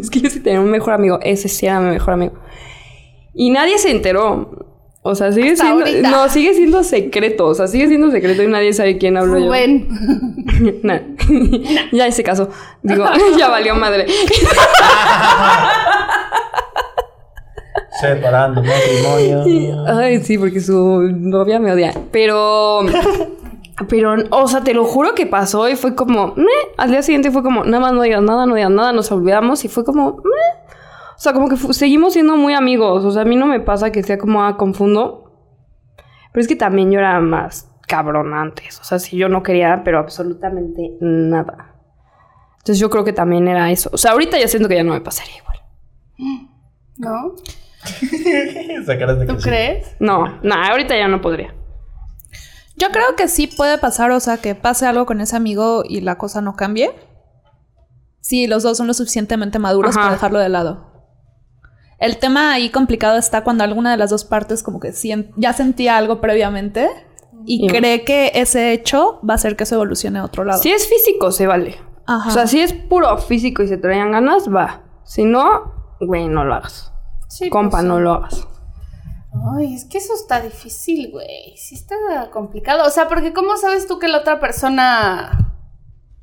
es que yo sí tenía un mejor amigo. Ese sí era mi mejor amigo. Y nadie se enteró. O sea, sigue Hasta siendo. ahorita. No, sigue siendo secreto. O sea, sigue siendo secreto y nadie sabe quién hablo yo. Rubén. Nah. ya ese caso. Digo, ya valió madre. Separando matrimonio. Ay, sí, porque su novia me odia. Pero. Pero, o sea, te lo juro que pasó y fue como. "Meh". Al día siguiente fue como, nada más no digas nada, no digas nada, nos olvidamos y fue como. "Meh". O sea, como que seguimos siendo muy amigos. O sea, a mí no me pasa que sea como, ah, confundo. Pero es que también yo era más cabrón antes. O sea, si yo no quería, pero absolutamente nada. Entonces yo creo que también era eso. O sea, ahorita ya siento que ya no me pasaría igual. ¿No? ¿Tú crees? No, no, ahorita ya no podría. Yo creo que sí puede pasar, o sea, que pase algo con ese amigo y la cosa no cambie. Sí, los dos son lo suficientemente maduros Ajá. para dejarlo de lado. El tema ahí complicado está cuando alguna de las dos partes como que ya sentía algo previamente y Y- cree que ese hecho va a hacer que eso evolucione a otro lado. Si es físico, se vale. Ajá. O sea, si es puro físico y se traían ganas, va. Si no, güey, no lo hagas. Sí, Compa, pues, no lo hagas. Ay, es que eso está difícil, güey. Sí está complicado. O sea, porque ¿cómo sabes tú que la otra persona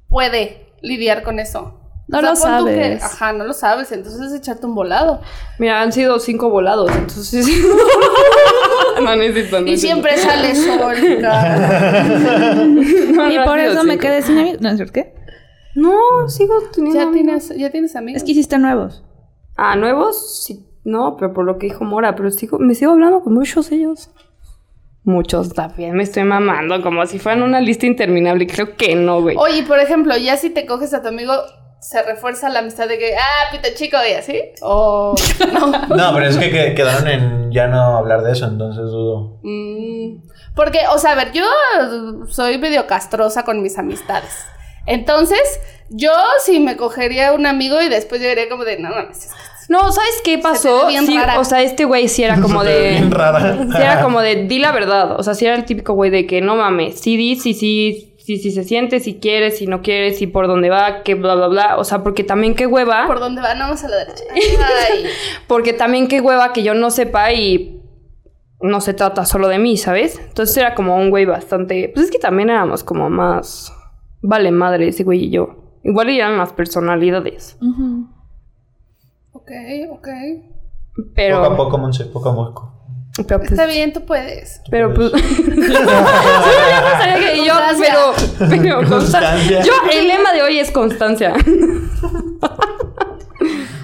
puede lidiar con eso? No O sea, lo que- sabes. ajá, no lo sabes. Entonces es echarte un volado. Mira, han sido cinco volados, entonces. no necesito. no Y necesito. siempre sale sol. No, y no por eso me cinco. quedé sin amigos. ¿No es cierto qué? No, sigo teniendo. ya amigos. tienes, ya tienes amigos. Es que hiciste nuevos. Ah, nuevos, sí. No, pero por lo que dijo Mora, pero sigo, me sigo hablando con muchos ellos. Muchos también, me estoy mamando como si fueran una lista interminable. Creo que no, güey. Oye, por ejemplo, ya si te coges a tu amigo, se refuerza la amistad de que, ah, pita chico, y así. O no. No, pero es que, que- quedaron en ya no hablar de eso, entonces dudo. Mm, Porque, o sea, a ver, yo soy medio castrosa con mis amistades. Entonces, yo sí me cogería un amigo y después llegaría como de, no mames, es que No, ¿sabes qué pasó? bien Sí, rara. o sea, este güey sí era como de. Bien rara. Sí, era como de, di la verdad. O sea, sí era el típico güey de que no mames, sí di, sí, sí, sí, sí se siente, si quieres, si no quieres, si por dónde va, que bla, bla, bla. O sea, porque también qué hueva. por dónde va, no vamos a la derecha. Ay. Porque también qué hueva que yo no sepa y no se trata solo de mí, ¿sabes? Entonces era como un güey bastante. Pues es que también éramos como más. Vale, madre, ese güey y yo. Igual eran las personalidades. ok, ok. Pero. Poco a poco, Monse, poco a poco. Pero pues. Está bien, tú puedes. Pero pues. Yo no sabía que yo, Constancia. pero. pero consta- Constancia. Yo, el lema de hoy es constancia.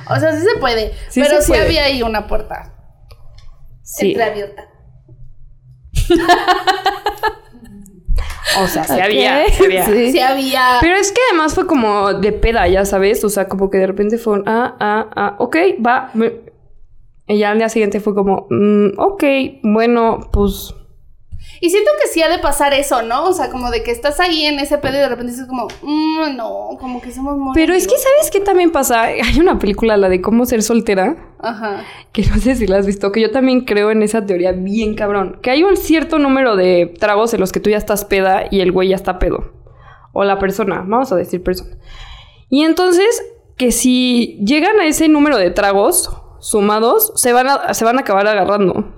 O sea, sí se puede. Sí pero se sí puede. había ahí una puerta Sí. entreabierta. O sea, sí había. sí había. Sí. Sí había. Pero es que además fue como de peda, ya sabes. O sea, como que de repente fue un, ah, ah, ah, ok, va. me- Y ya al día siguiente fue como, mm, ok, bueno, pues. Y siento que sí ha de pasar eso, ¿no? O sea, como de que estás ahí en ese pedo y de repente dices como, "Mm, no, como que somos muy... Pero es que, amigos". ¿sabes qué también pasa? Hay una película, la de cómo ser soltera, Ajá. que no sé si la has visto, que yo también creo en esa teoría bien cabrón. Que hay un cierto número de tragos en los que tú ya estás peda y el güey ya está pedo. O la persona, vamos a decir persona. Y entonces, que si llegan a ese número de tragos sumados, se van a, se van a acabar agarrando.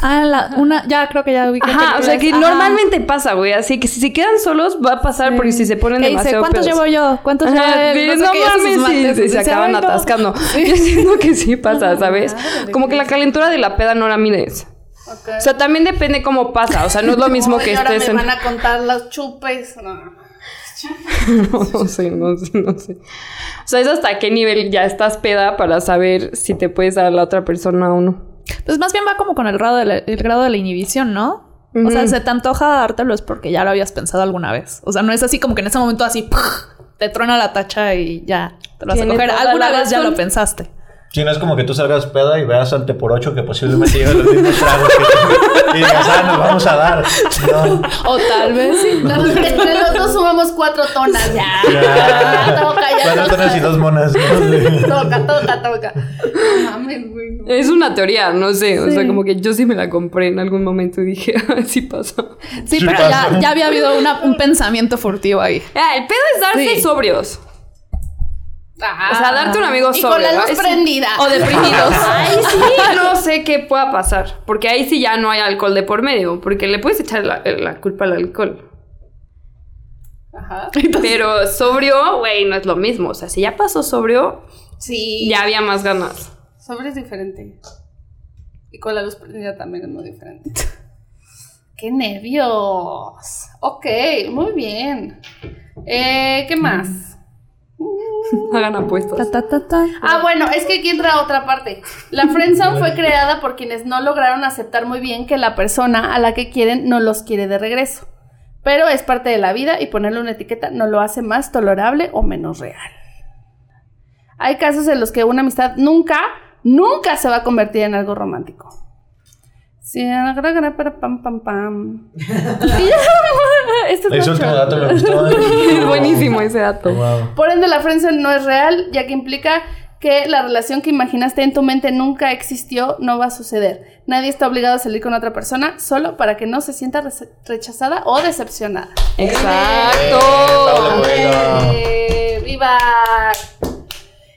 Ah, la, una, ya creo que ya ubiqué. Ajá, o sea que Ajá. normalmente pasa, güey. Así que si se quedan solos, va a pasar porque si se ponen demasiado ¿cuántos pedos. llevo yo? ¿Cuántos Ajá, llevo sí, él? no sus mames, sí, mates. sí, se acaban "Ay, no". atascando. Yo siento que sí pasa, ¿sabes? Como que la calentura de la peda no la mides. O sea, también depende cómo pasa. O sea, no es lo mismo que ahora estés me en... van a contar los chupes. No. no sé, no sé, no sé. O sea, es hasta qué nivel ya estás peda para saber si te puedes dar a la otra persona o no. Pues más bien va como con el grado de la, el grado de la inhibición, ¿no? O sea, se te antoja dártelo es porque ya lo habías pensado alguna vez. O sea, no es así como que en ese momento así te truena la tacha y ya te lo vas a coger. Alguna vez ya lo pensaste. Si no es como que tú salgas peda y veas ante por ocho que posiblemente lleven los mismos tragos que tú. Y digas, ah, nos vamos a dar. No. O tal vez sí. No, entre los dos sumamos cuatro tonas. Ya. Ya. Ya toca, ya Cuatro toca. tonas y dos monas. ¿no? Toca, toca, toca. No mames, güey. Es una teoría, no sé. O sea, como que yo sí me la compré en algún momento y dije, sí pasa. Sí, Sí pero pasa. ya, ya había habido una- un pensamiento furtivo ahí. Ah, el pedo es darse Sí. sobrios. Ah. O sea, darte un amigo Y sobrio. con la luz Ay, prendida. O deprimidos. Ahí sí no sé qué pueda pasar. Porque ahí sí ya no hay alcohol de por medio. Porque le puedes echar la, la culpa al alcohol. Ajá. Pero sobrio, güey, no es lo mismo. O sea, si ya pasó sobrio, Sí. ya había más ganas. Sobre es diferente. Y con la luz prendida también es muy diferente. ¡Qué nervios! Ok, muy bien. Eh, ¿Qué más? Hagan apuestas. Ta, ta, ta, ta. Ah, bueno, es que aquí entra otra parte. La friendzone fue creada por quienes no lograron aceptar muy bien que la persona a la que quieren no los quiere de regreso. Pero es parte de la vida y ponerle una etiqueta no lo hace más tolerable o menos real. Hay casos en los que una amistad nunca, nunca se va a convertir en algo romántico. Sí, gra, gra, para, pam, pam, pam. Esto es último dato me gustó. Es buenísimo ese dato. Wow. Por ende, la friendzone no es real, ya que implica que la relación que imaginaste en tu mente nunca existió, no va a suceder. Nadie está obligado a salir con otra persona solo para que no se sienta rechazada o decepcionada. Exacto. Coelho. ¡Eh! ¡Viva!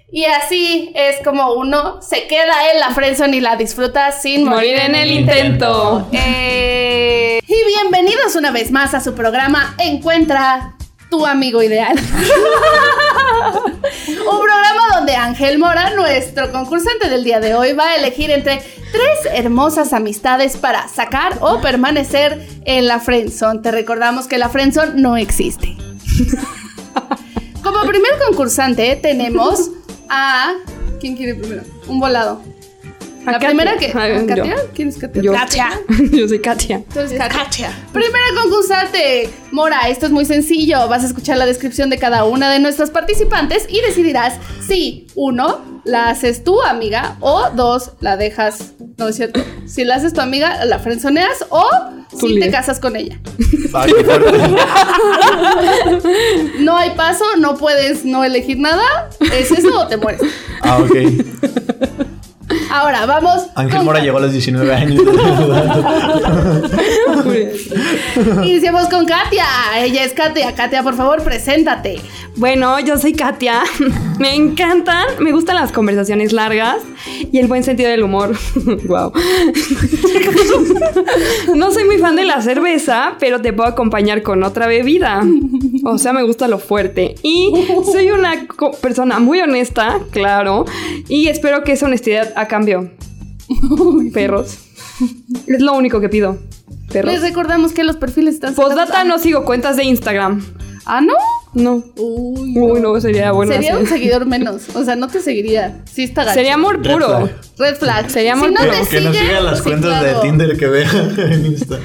Y así es como uno se queda en la friendzone y la disfruta sin morir, Morir en el intento. Eh, y bienvenidos una vez más a su programa Encuentra tu amigo ideal. Un programa donde Ángel Mora, nuestro concursante del día de hoy, va a elegir entre tres hermosas amistades para sacar o permanecer en la friendzone. Te recordamos que la friendzone no existe. Como primer concursante tenemos a... ¿Quién quiere primero? Un volado. A La Katia. primera que... Ver, ¿Katia? yo. ¿Quién es Katia? Yo. Katia. Yo soy Katia. Tú eres Katia. Primera concursante. Mora, esto es muy sencillo. Vas a escuchar la descripción de cada una de nuestras participantes y decidirás si, uno, la haces tu amiga o dos, la dejas. No es cierto. Si la haces tu amiga, la frenzoneas o Tú si te casas con ella. Fuerte. No hay paso, no puedes no elegir nada. ¿Es eso o te mueres? Ah, ok. Ahora, vamos. Ángel Mora llegó a los 19 años. Iniciemos con Katia. Ella es Katia. Katia, por favor, preséntate. Bueno, yo soy Katia. Me encantan, me gustan las conversaciones largas y el buen sentido del humor. wow. no soy muy fan de la cerveza, pero te puedo acompañar con otra bebida. O sea, me gusta lo fuerte. Y soy una persona muy honesta, claro. Y espero que esa honestidad a cambio. Perros. Es lo único que pido. Perros. Les recordamos que los perfiles están. Postdata no sigo cuentas de Instagram. Ah, ¿no? No. Uy, Uy, no, sería bueno. Sería hacer. un seguidor menos. O sea, no te seguiría. Sí está gacho. Sería amor Red puro. flag. Red flag. Sería si amor no puro. te que nos sigue, sigan las sí, cuentas claro. de Tinder que vea en Insta.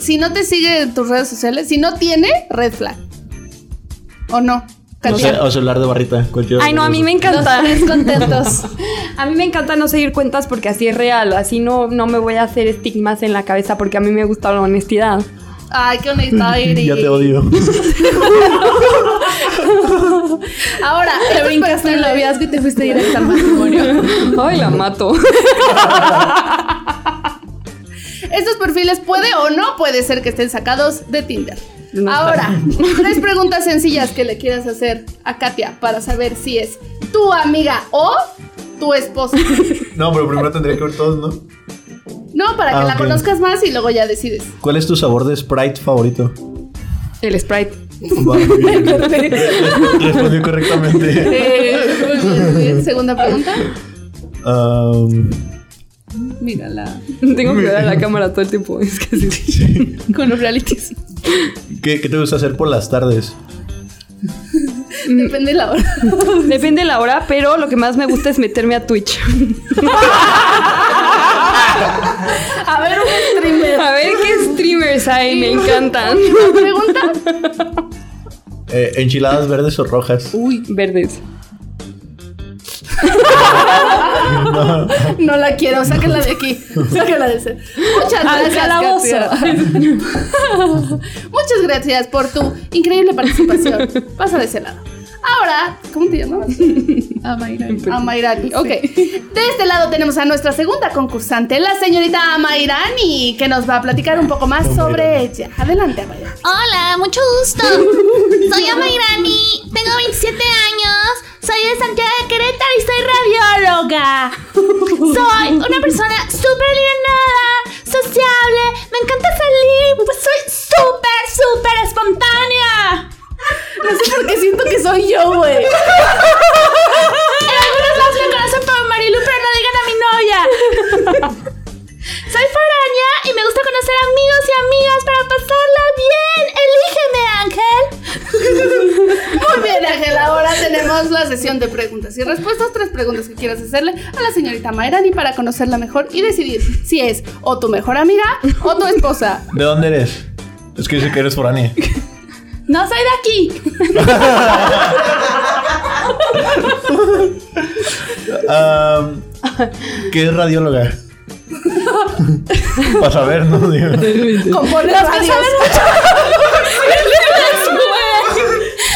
Si no te sigue en tus redes sociales, si no tiene, red flag. ¿O no? O, sea, o celular de barrita. cualquiera Ay, no, a mí me encanta. Los contentos. A mí me encanta no seguir cuentas porque así es real. Así no, no me voy a hacer estigmas en la cabeza porque a mí me gusta la honestidad. Ay, qué honesta eres. Ya te odio. Ahora, Te brincaste el noviazgo y te fuiste directo al matrimonio. Ay, la mato. Estos perfiles puede o no puede ser que estén sacados de Tinder. No Ahora, tres preguntas sencillas que le quieras hacer a Katia para saber si es tu amiga o tu esposa. No, pero primero tendría que ver todos, ¿no? No, para que Ah, la conozcas más y luego ya decides. ¿Cuál es tu sabor de Sprite favorito? El Sprite. Va, bien. Respondió correctamente. Eh, muy bien, muy bien. Segunda pregunta. Um, Mírala. Tengo que ver a la cámara todo el tiempo. Es que sí. Con los realities. ¿Qué, qué te gusta hacer por las tardes? Depende de la hora. Depende de la hora, pero lo que más me gusta es meterme a Twitch. A ver, un streamer. A ver qué streamers hay, me encantan. Pregunta. Eh, ¿Enchiladas verdes o rojas? Uy, verdes. No la quiero, sáquenla de aquí. Sáquenla de ese. Muchas gracias. Muchas gracias por tu increíble participación. Pasa de ese lado. Ahora, ¿cómo te llamas? Ah, Mayra. Amairani. Ok. De este lado tenemos a nuestra segunda concursante, la señorita Amairani, que nos va a platicar un poco más sobre ella. Adelante, Amairani. Hola, mucho gusto. Soy Amairani, tengo 27 años, soy de Santiago de Querétaro y soy radióloga. Soy una persona súper alienada, sociable, me encanta salir, pues soy súper, súper espontánea. No sé por qué siento que soy yo, güey. En algunos lados me conocen por Marilu, pero no digan a mi novia. Soy foránea y me gusta conocer amigos y amigas para pasarla bien. Elígeme, Ángel. Muy bien, Ángel. Ahora tenemos la sesión de preguntas y respuestas. Tres preguntas que quieras hacerle a la señorita Mayrani para conocerla mejor y decidir si es o tu mejor amiga o tu esposa. ¿De dónde eres? Es que dice que eres foránea. No soy de aquí. Um, ¿Qué es radióloga? Para saber, ¿no? Digo. Compone radios.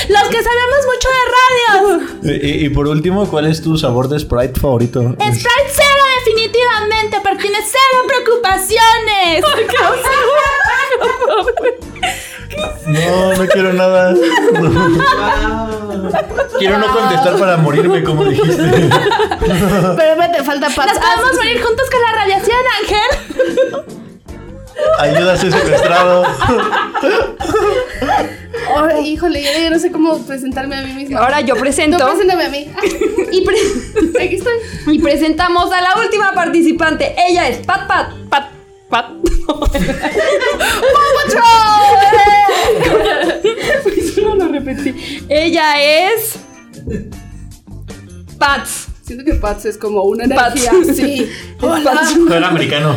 Los que sabemos mucho de radios. Y, y por último, ¿cuál es tu sabor de Sprite favorito? Sprite cero definitivamente, pero tiene cero preocupaciones. No, no quiero nada. No. Quiero no contestar para morirme, como dijiste. Pero me te falta paz. Nos podemos morir juntos con la radiación, Ángel. Ayuda, soy secuestrado. Híjole, ya yo no sé cómo presentarme a mí misma. Ahora yo presento. No, preséntame a mí. Y, pre- Aquí estoy. y presentamos a la última participante. Ella es Pat Pat. Pat Pat. Pues no lo repetí. Ella es. Pats. Siento que Pats es como una Pats. energía. Sí. Hola, No era americano.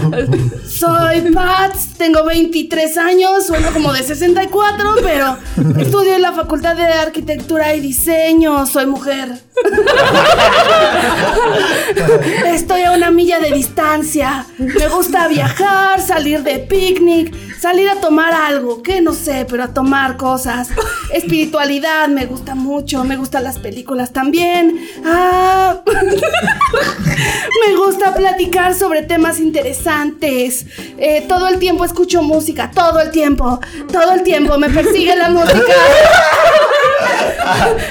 soy Pats, tengo 23 años, sueno como de 64, pero estudio en la Facultad de Arquitectura y Diseño, soy mujer. Estoy a una milla de distancia. Me gusta viajar, salir de picnic, salir a tomar algo, que no sé, pero a tomar cosas. Espiritualidad me gusta mucho, me gustan las películas también. Ah, me gusta platicar sobre temas interesantes. Eh, todo el tiempo escucho música, todo el tiempo, todo el tiempo me persigue la música.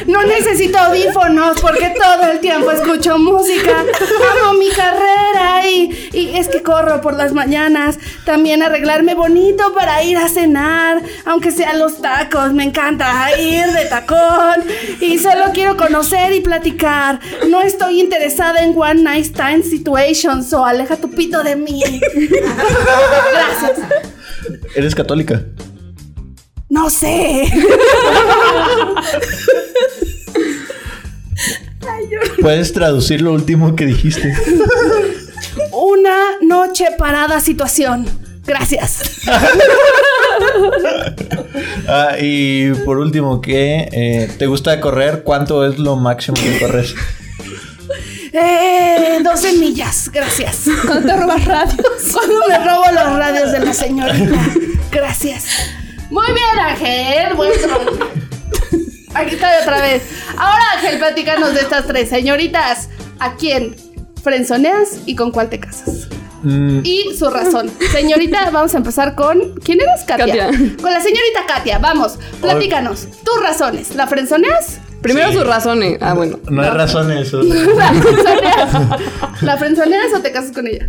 No necesito audífonos porque todo el tiempo escucho música. Amo mi carrera y, y es que corro por las mañanas. También arreglarme bonito para ir a cenar, aunque sean los tacos. Me encanta ir de tacón y solo quiero conocer y platicar. No estoy interesada en one night stand situations o aleja tu pito de mí. Gracias. ¿Eres católica? No sé. ¿Puedes traducir lo último que dijiste? Una noche parada situación. Gracias. Ah, y por último, ¿qué eh, te gusta correr? ¿Cuánto es lo máximo que corres? Eh, 12 millas, gracias. Cuando te robas radios. Cuando me robo los radios de la señorita. Gracias. Muy bien, Ángel. Bueno. Aquí estoy otra vez. Ahora, Ángel, platícanos de estas tres señoritas. ¿A quién frenzoneas y con cuál te casas? Mm, Y su razón. Señorita, vamos a empezar con. ¿Quién eres, Katia? Katia. Con la señorita Katia. Vamos, platícanos. Tus razones. ¿La frenzoneas? Primero Sí. sus razones. Ah, bueno. no hay razón en eso. ¿La frenzoneas? ¿La frenzoneas o te casas con ella?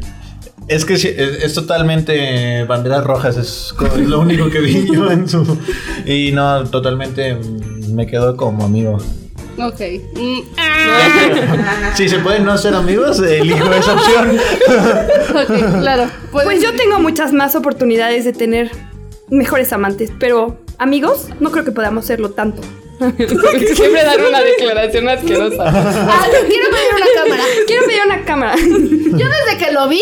Es que sí, es, es totalmente banderas rojas, es lo único que vi yo en su... Y no, totalmente mm, me quedo como amigo. Ok. Mm, ah. Si se pueden no ser amigos, elijo esa opción. Ok, claro. Pues yo tengo muchas más oportunidades de tener mejores amantes, pero amigos, no creo que podamos serlo tanto. Siempre dar una declaración asquerosa. Ah, quiero pedir una cámara. Quiero pedir una cámara. Yo desde que lo vi,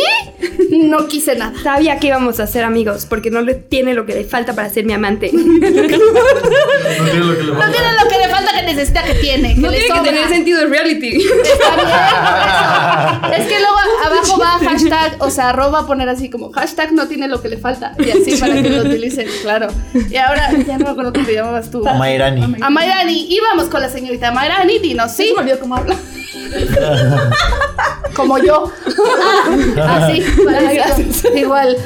no quise nada. Sabía que íbamos a ser amigos porque no le tiene lo que le falta para ser mi amante. No tiene lo que le No tiene lo que le falta que necesita que tiene. Que No le tiene que sobra. tener sentido de reality. Está bien. Es que luego abajo va hashtag, o sea, arroba poner así como hashtag no tiene lo que le falta. Y así para que lo utilicen, claro. Y ahora ya no me acuerdo cómo te llamabas tú. Mayrani. A Mayrani. Y vamos con la señorita Mayrani. Dinos, sí. Me olvidó cómo habla. Como yo. Así. Igual.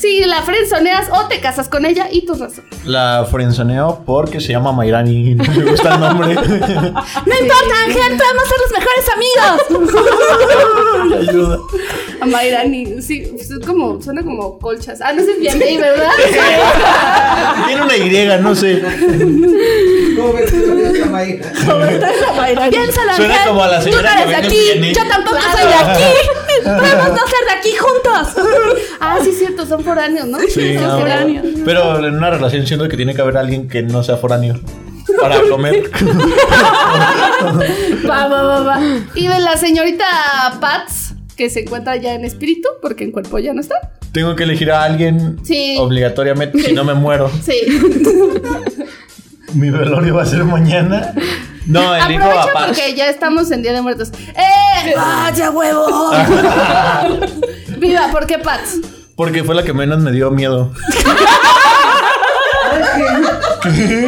Si la frenzoneas o te casas con ella y tus razones. La frenzoneo porque se llama Mayrani y no me gusta el nombre. No importa, Ángel, podemos ser los mejores amigos. Ayuda. A Mayrani. Sí, es como, suena como colchas. Ah, no sé si es bien ¿verdad? Tiene una Y, no sé. ¿Cómo ves que no se llama hija? Piénsalo, Suena Ángel. como a la Tú señora no que eres de aquí. Yo tampoco soy de aquí. Podemos no ser de aquí juntos. Ah, sí, es cierto, son foráneos, ¿no? Sí, son no, foráneos. pero en una relación siento que tiene que haber alguien que no sea foráneo para comer. Va, va, va, va. Y de la señorita Pats, que se encuentra ya en espíritu, porque en cuerpo ya no está. Tengo que elegir a alguien Sí. obligatoriamente, si no me muero. Sí. Mi velorio va a ser mañana. No, a Aprovecha Paz. porque ya estamos en Día de Muertos. ¡Eh! ¡Vaya huevo! Viva, ¿por qué Pats? Porque fue la que menos me dio miedo.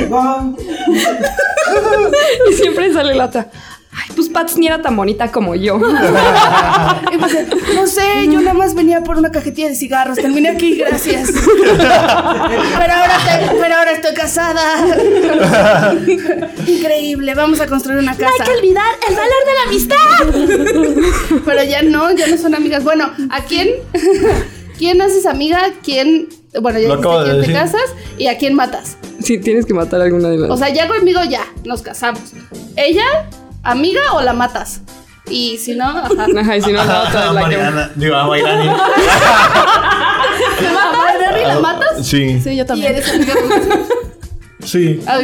Wow. y siempre sale la otra. Ay, pues Pats ni era tan bonita como yo. Y pues, no sé, yo nada más venía por una cajetilla de cigarros. Terminé aquí, gracias. Pero ahora, te- pero ahora estoy casada. Increíble, vamos a construir una No casa. hay que olvidar el valor de la amistad. Pero ya no, ya no son amigas. Bueno, ¿a quién? ¿Quién haces amiga? ¿Quién? Bueno, ya dijiste de quién te casas y a quién matas. Sí, tienes que matar a alguna de las. O sea, ya conmigo ya, nos casamos. ¿Ella, amiga o la matas? Y si no, ajá. Ajá, y si no, la otra es la que. Mariana, digo, a Mayrani. ¿A Dani la matas? Sí, Sí, yo Y también. eres amiga de sí. Ah,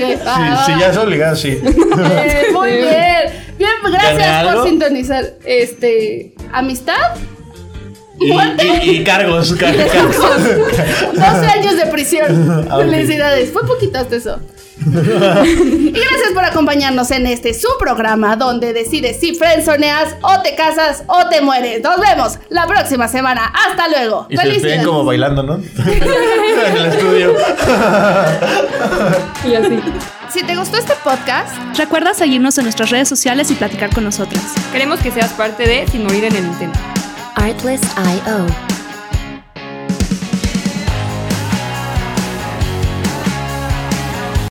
Sí, sí, ya es obligado, sí. Eh, muy bien. Bien, ¿Gané gracias por sintonizar. Este, amistad. Y, y, y cargos, car- cargos. 12 años de prisión. Ah. Felicidades. Fue poquito hasta eso. y gracias por acompañarnos en este su programa donde decides si friendzoneas o te casas o te mueres. Nos vemos la próxima semana. Hasta luego. Y se Felicidades. despiden como bailando, ¿no? en el estudio. Y así. Si te gustó este podcast, Recuerda seguirnos en nuestras redes sociales y platicar con nosotras. Queremos que seas parte de Sin Morir en el Intento. Artlist.io.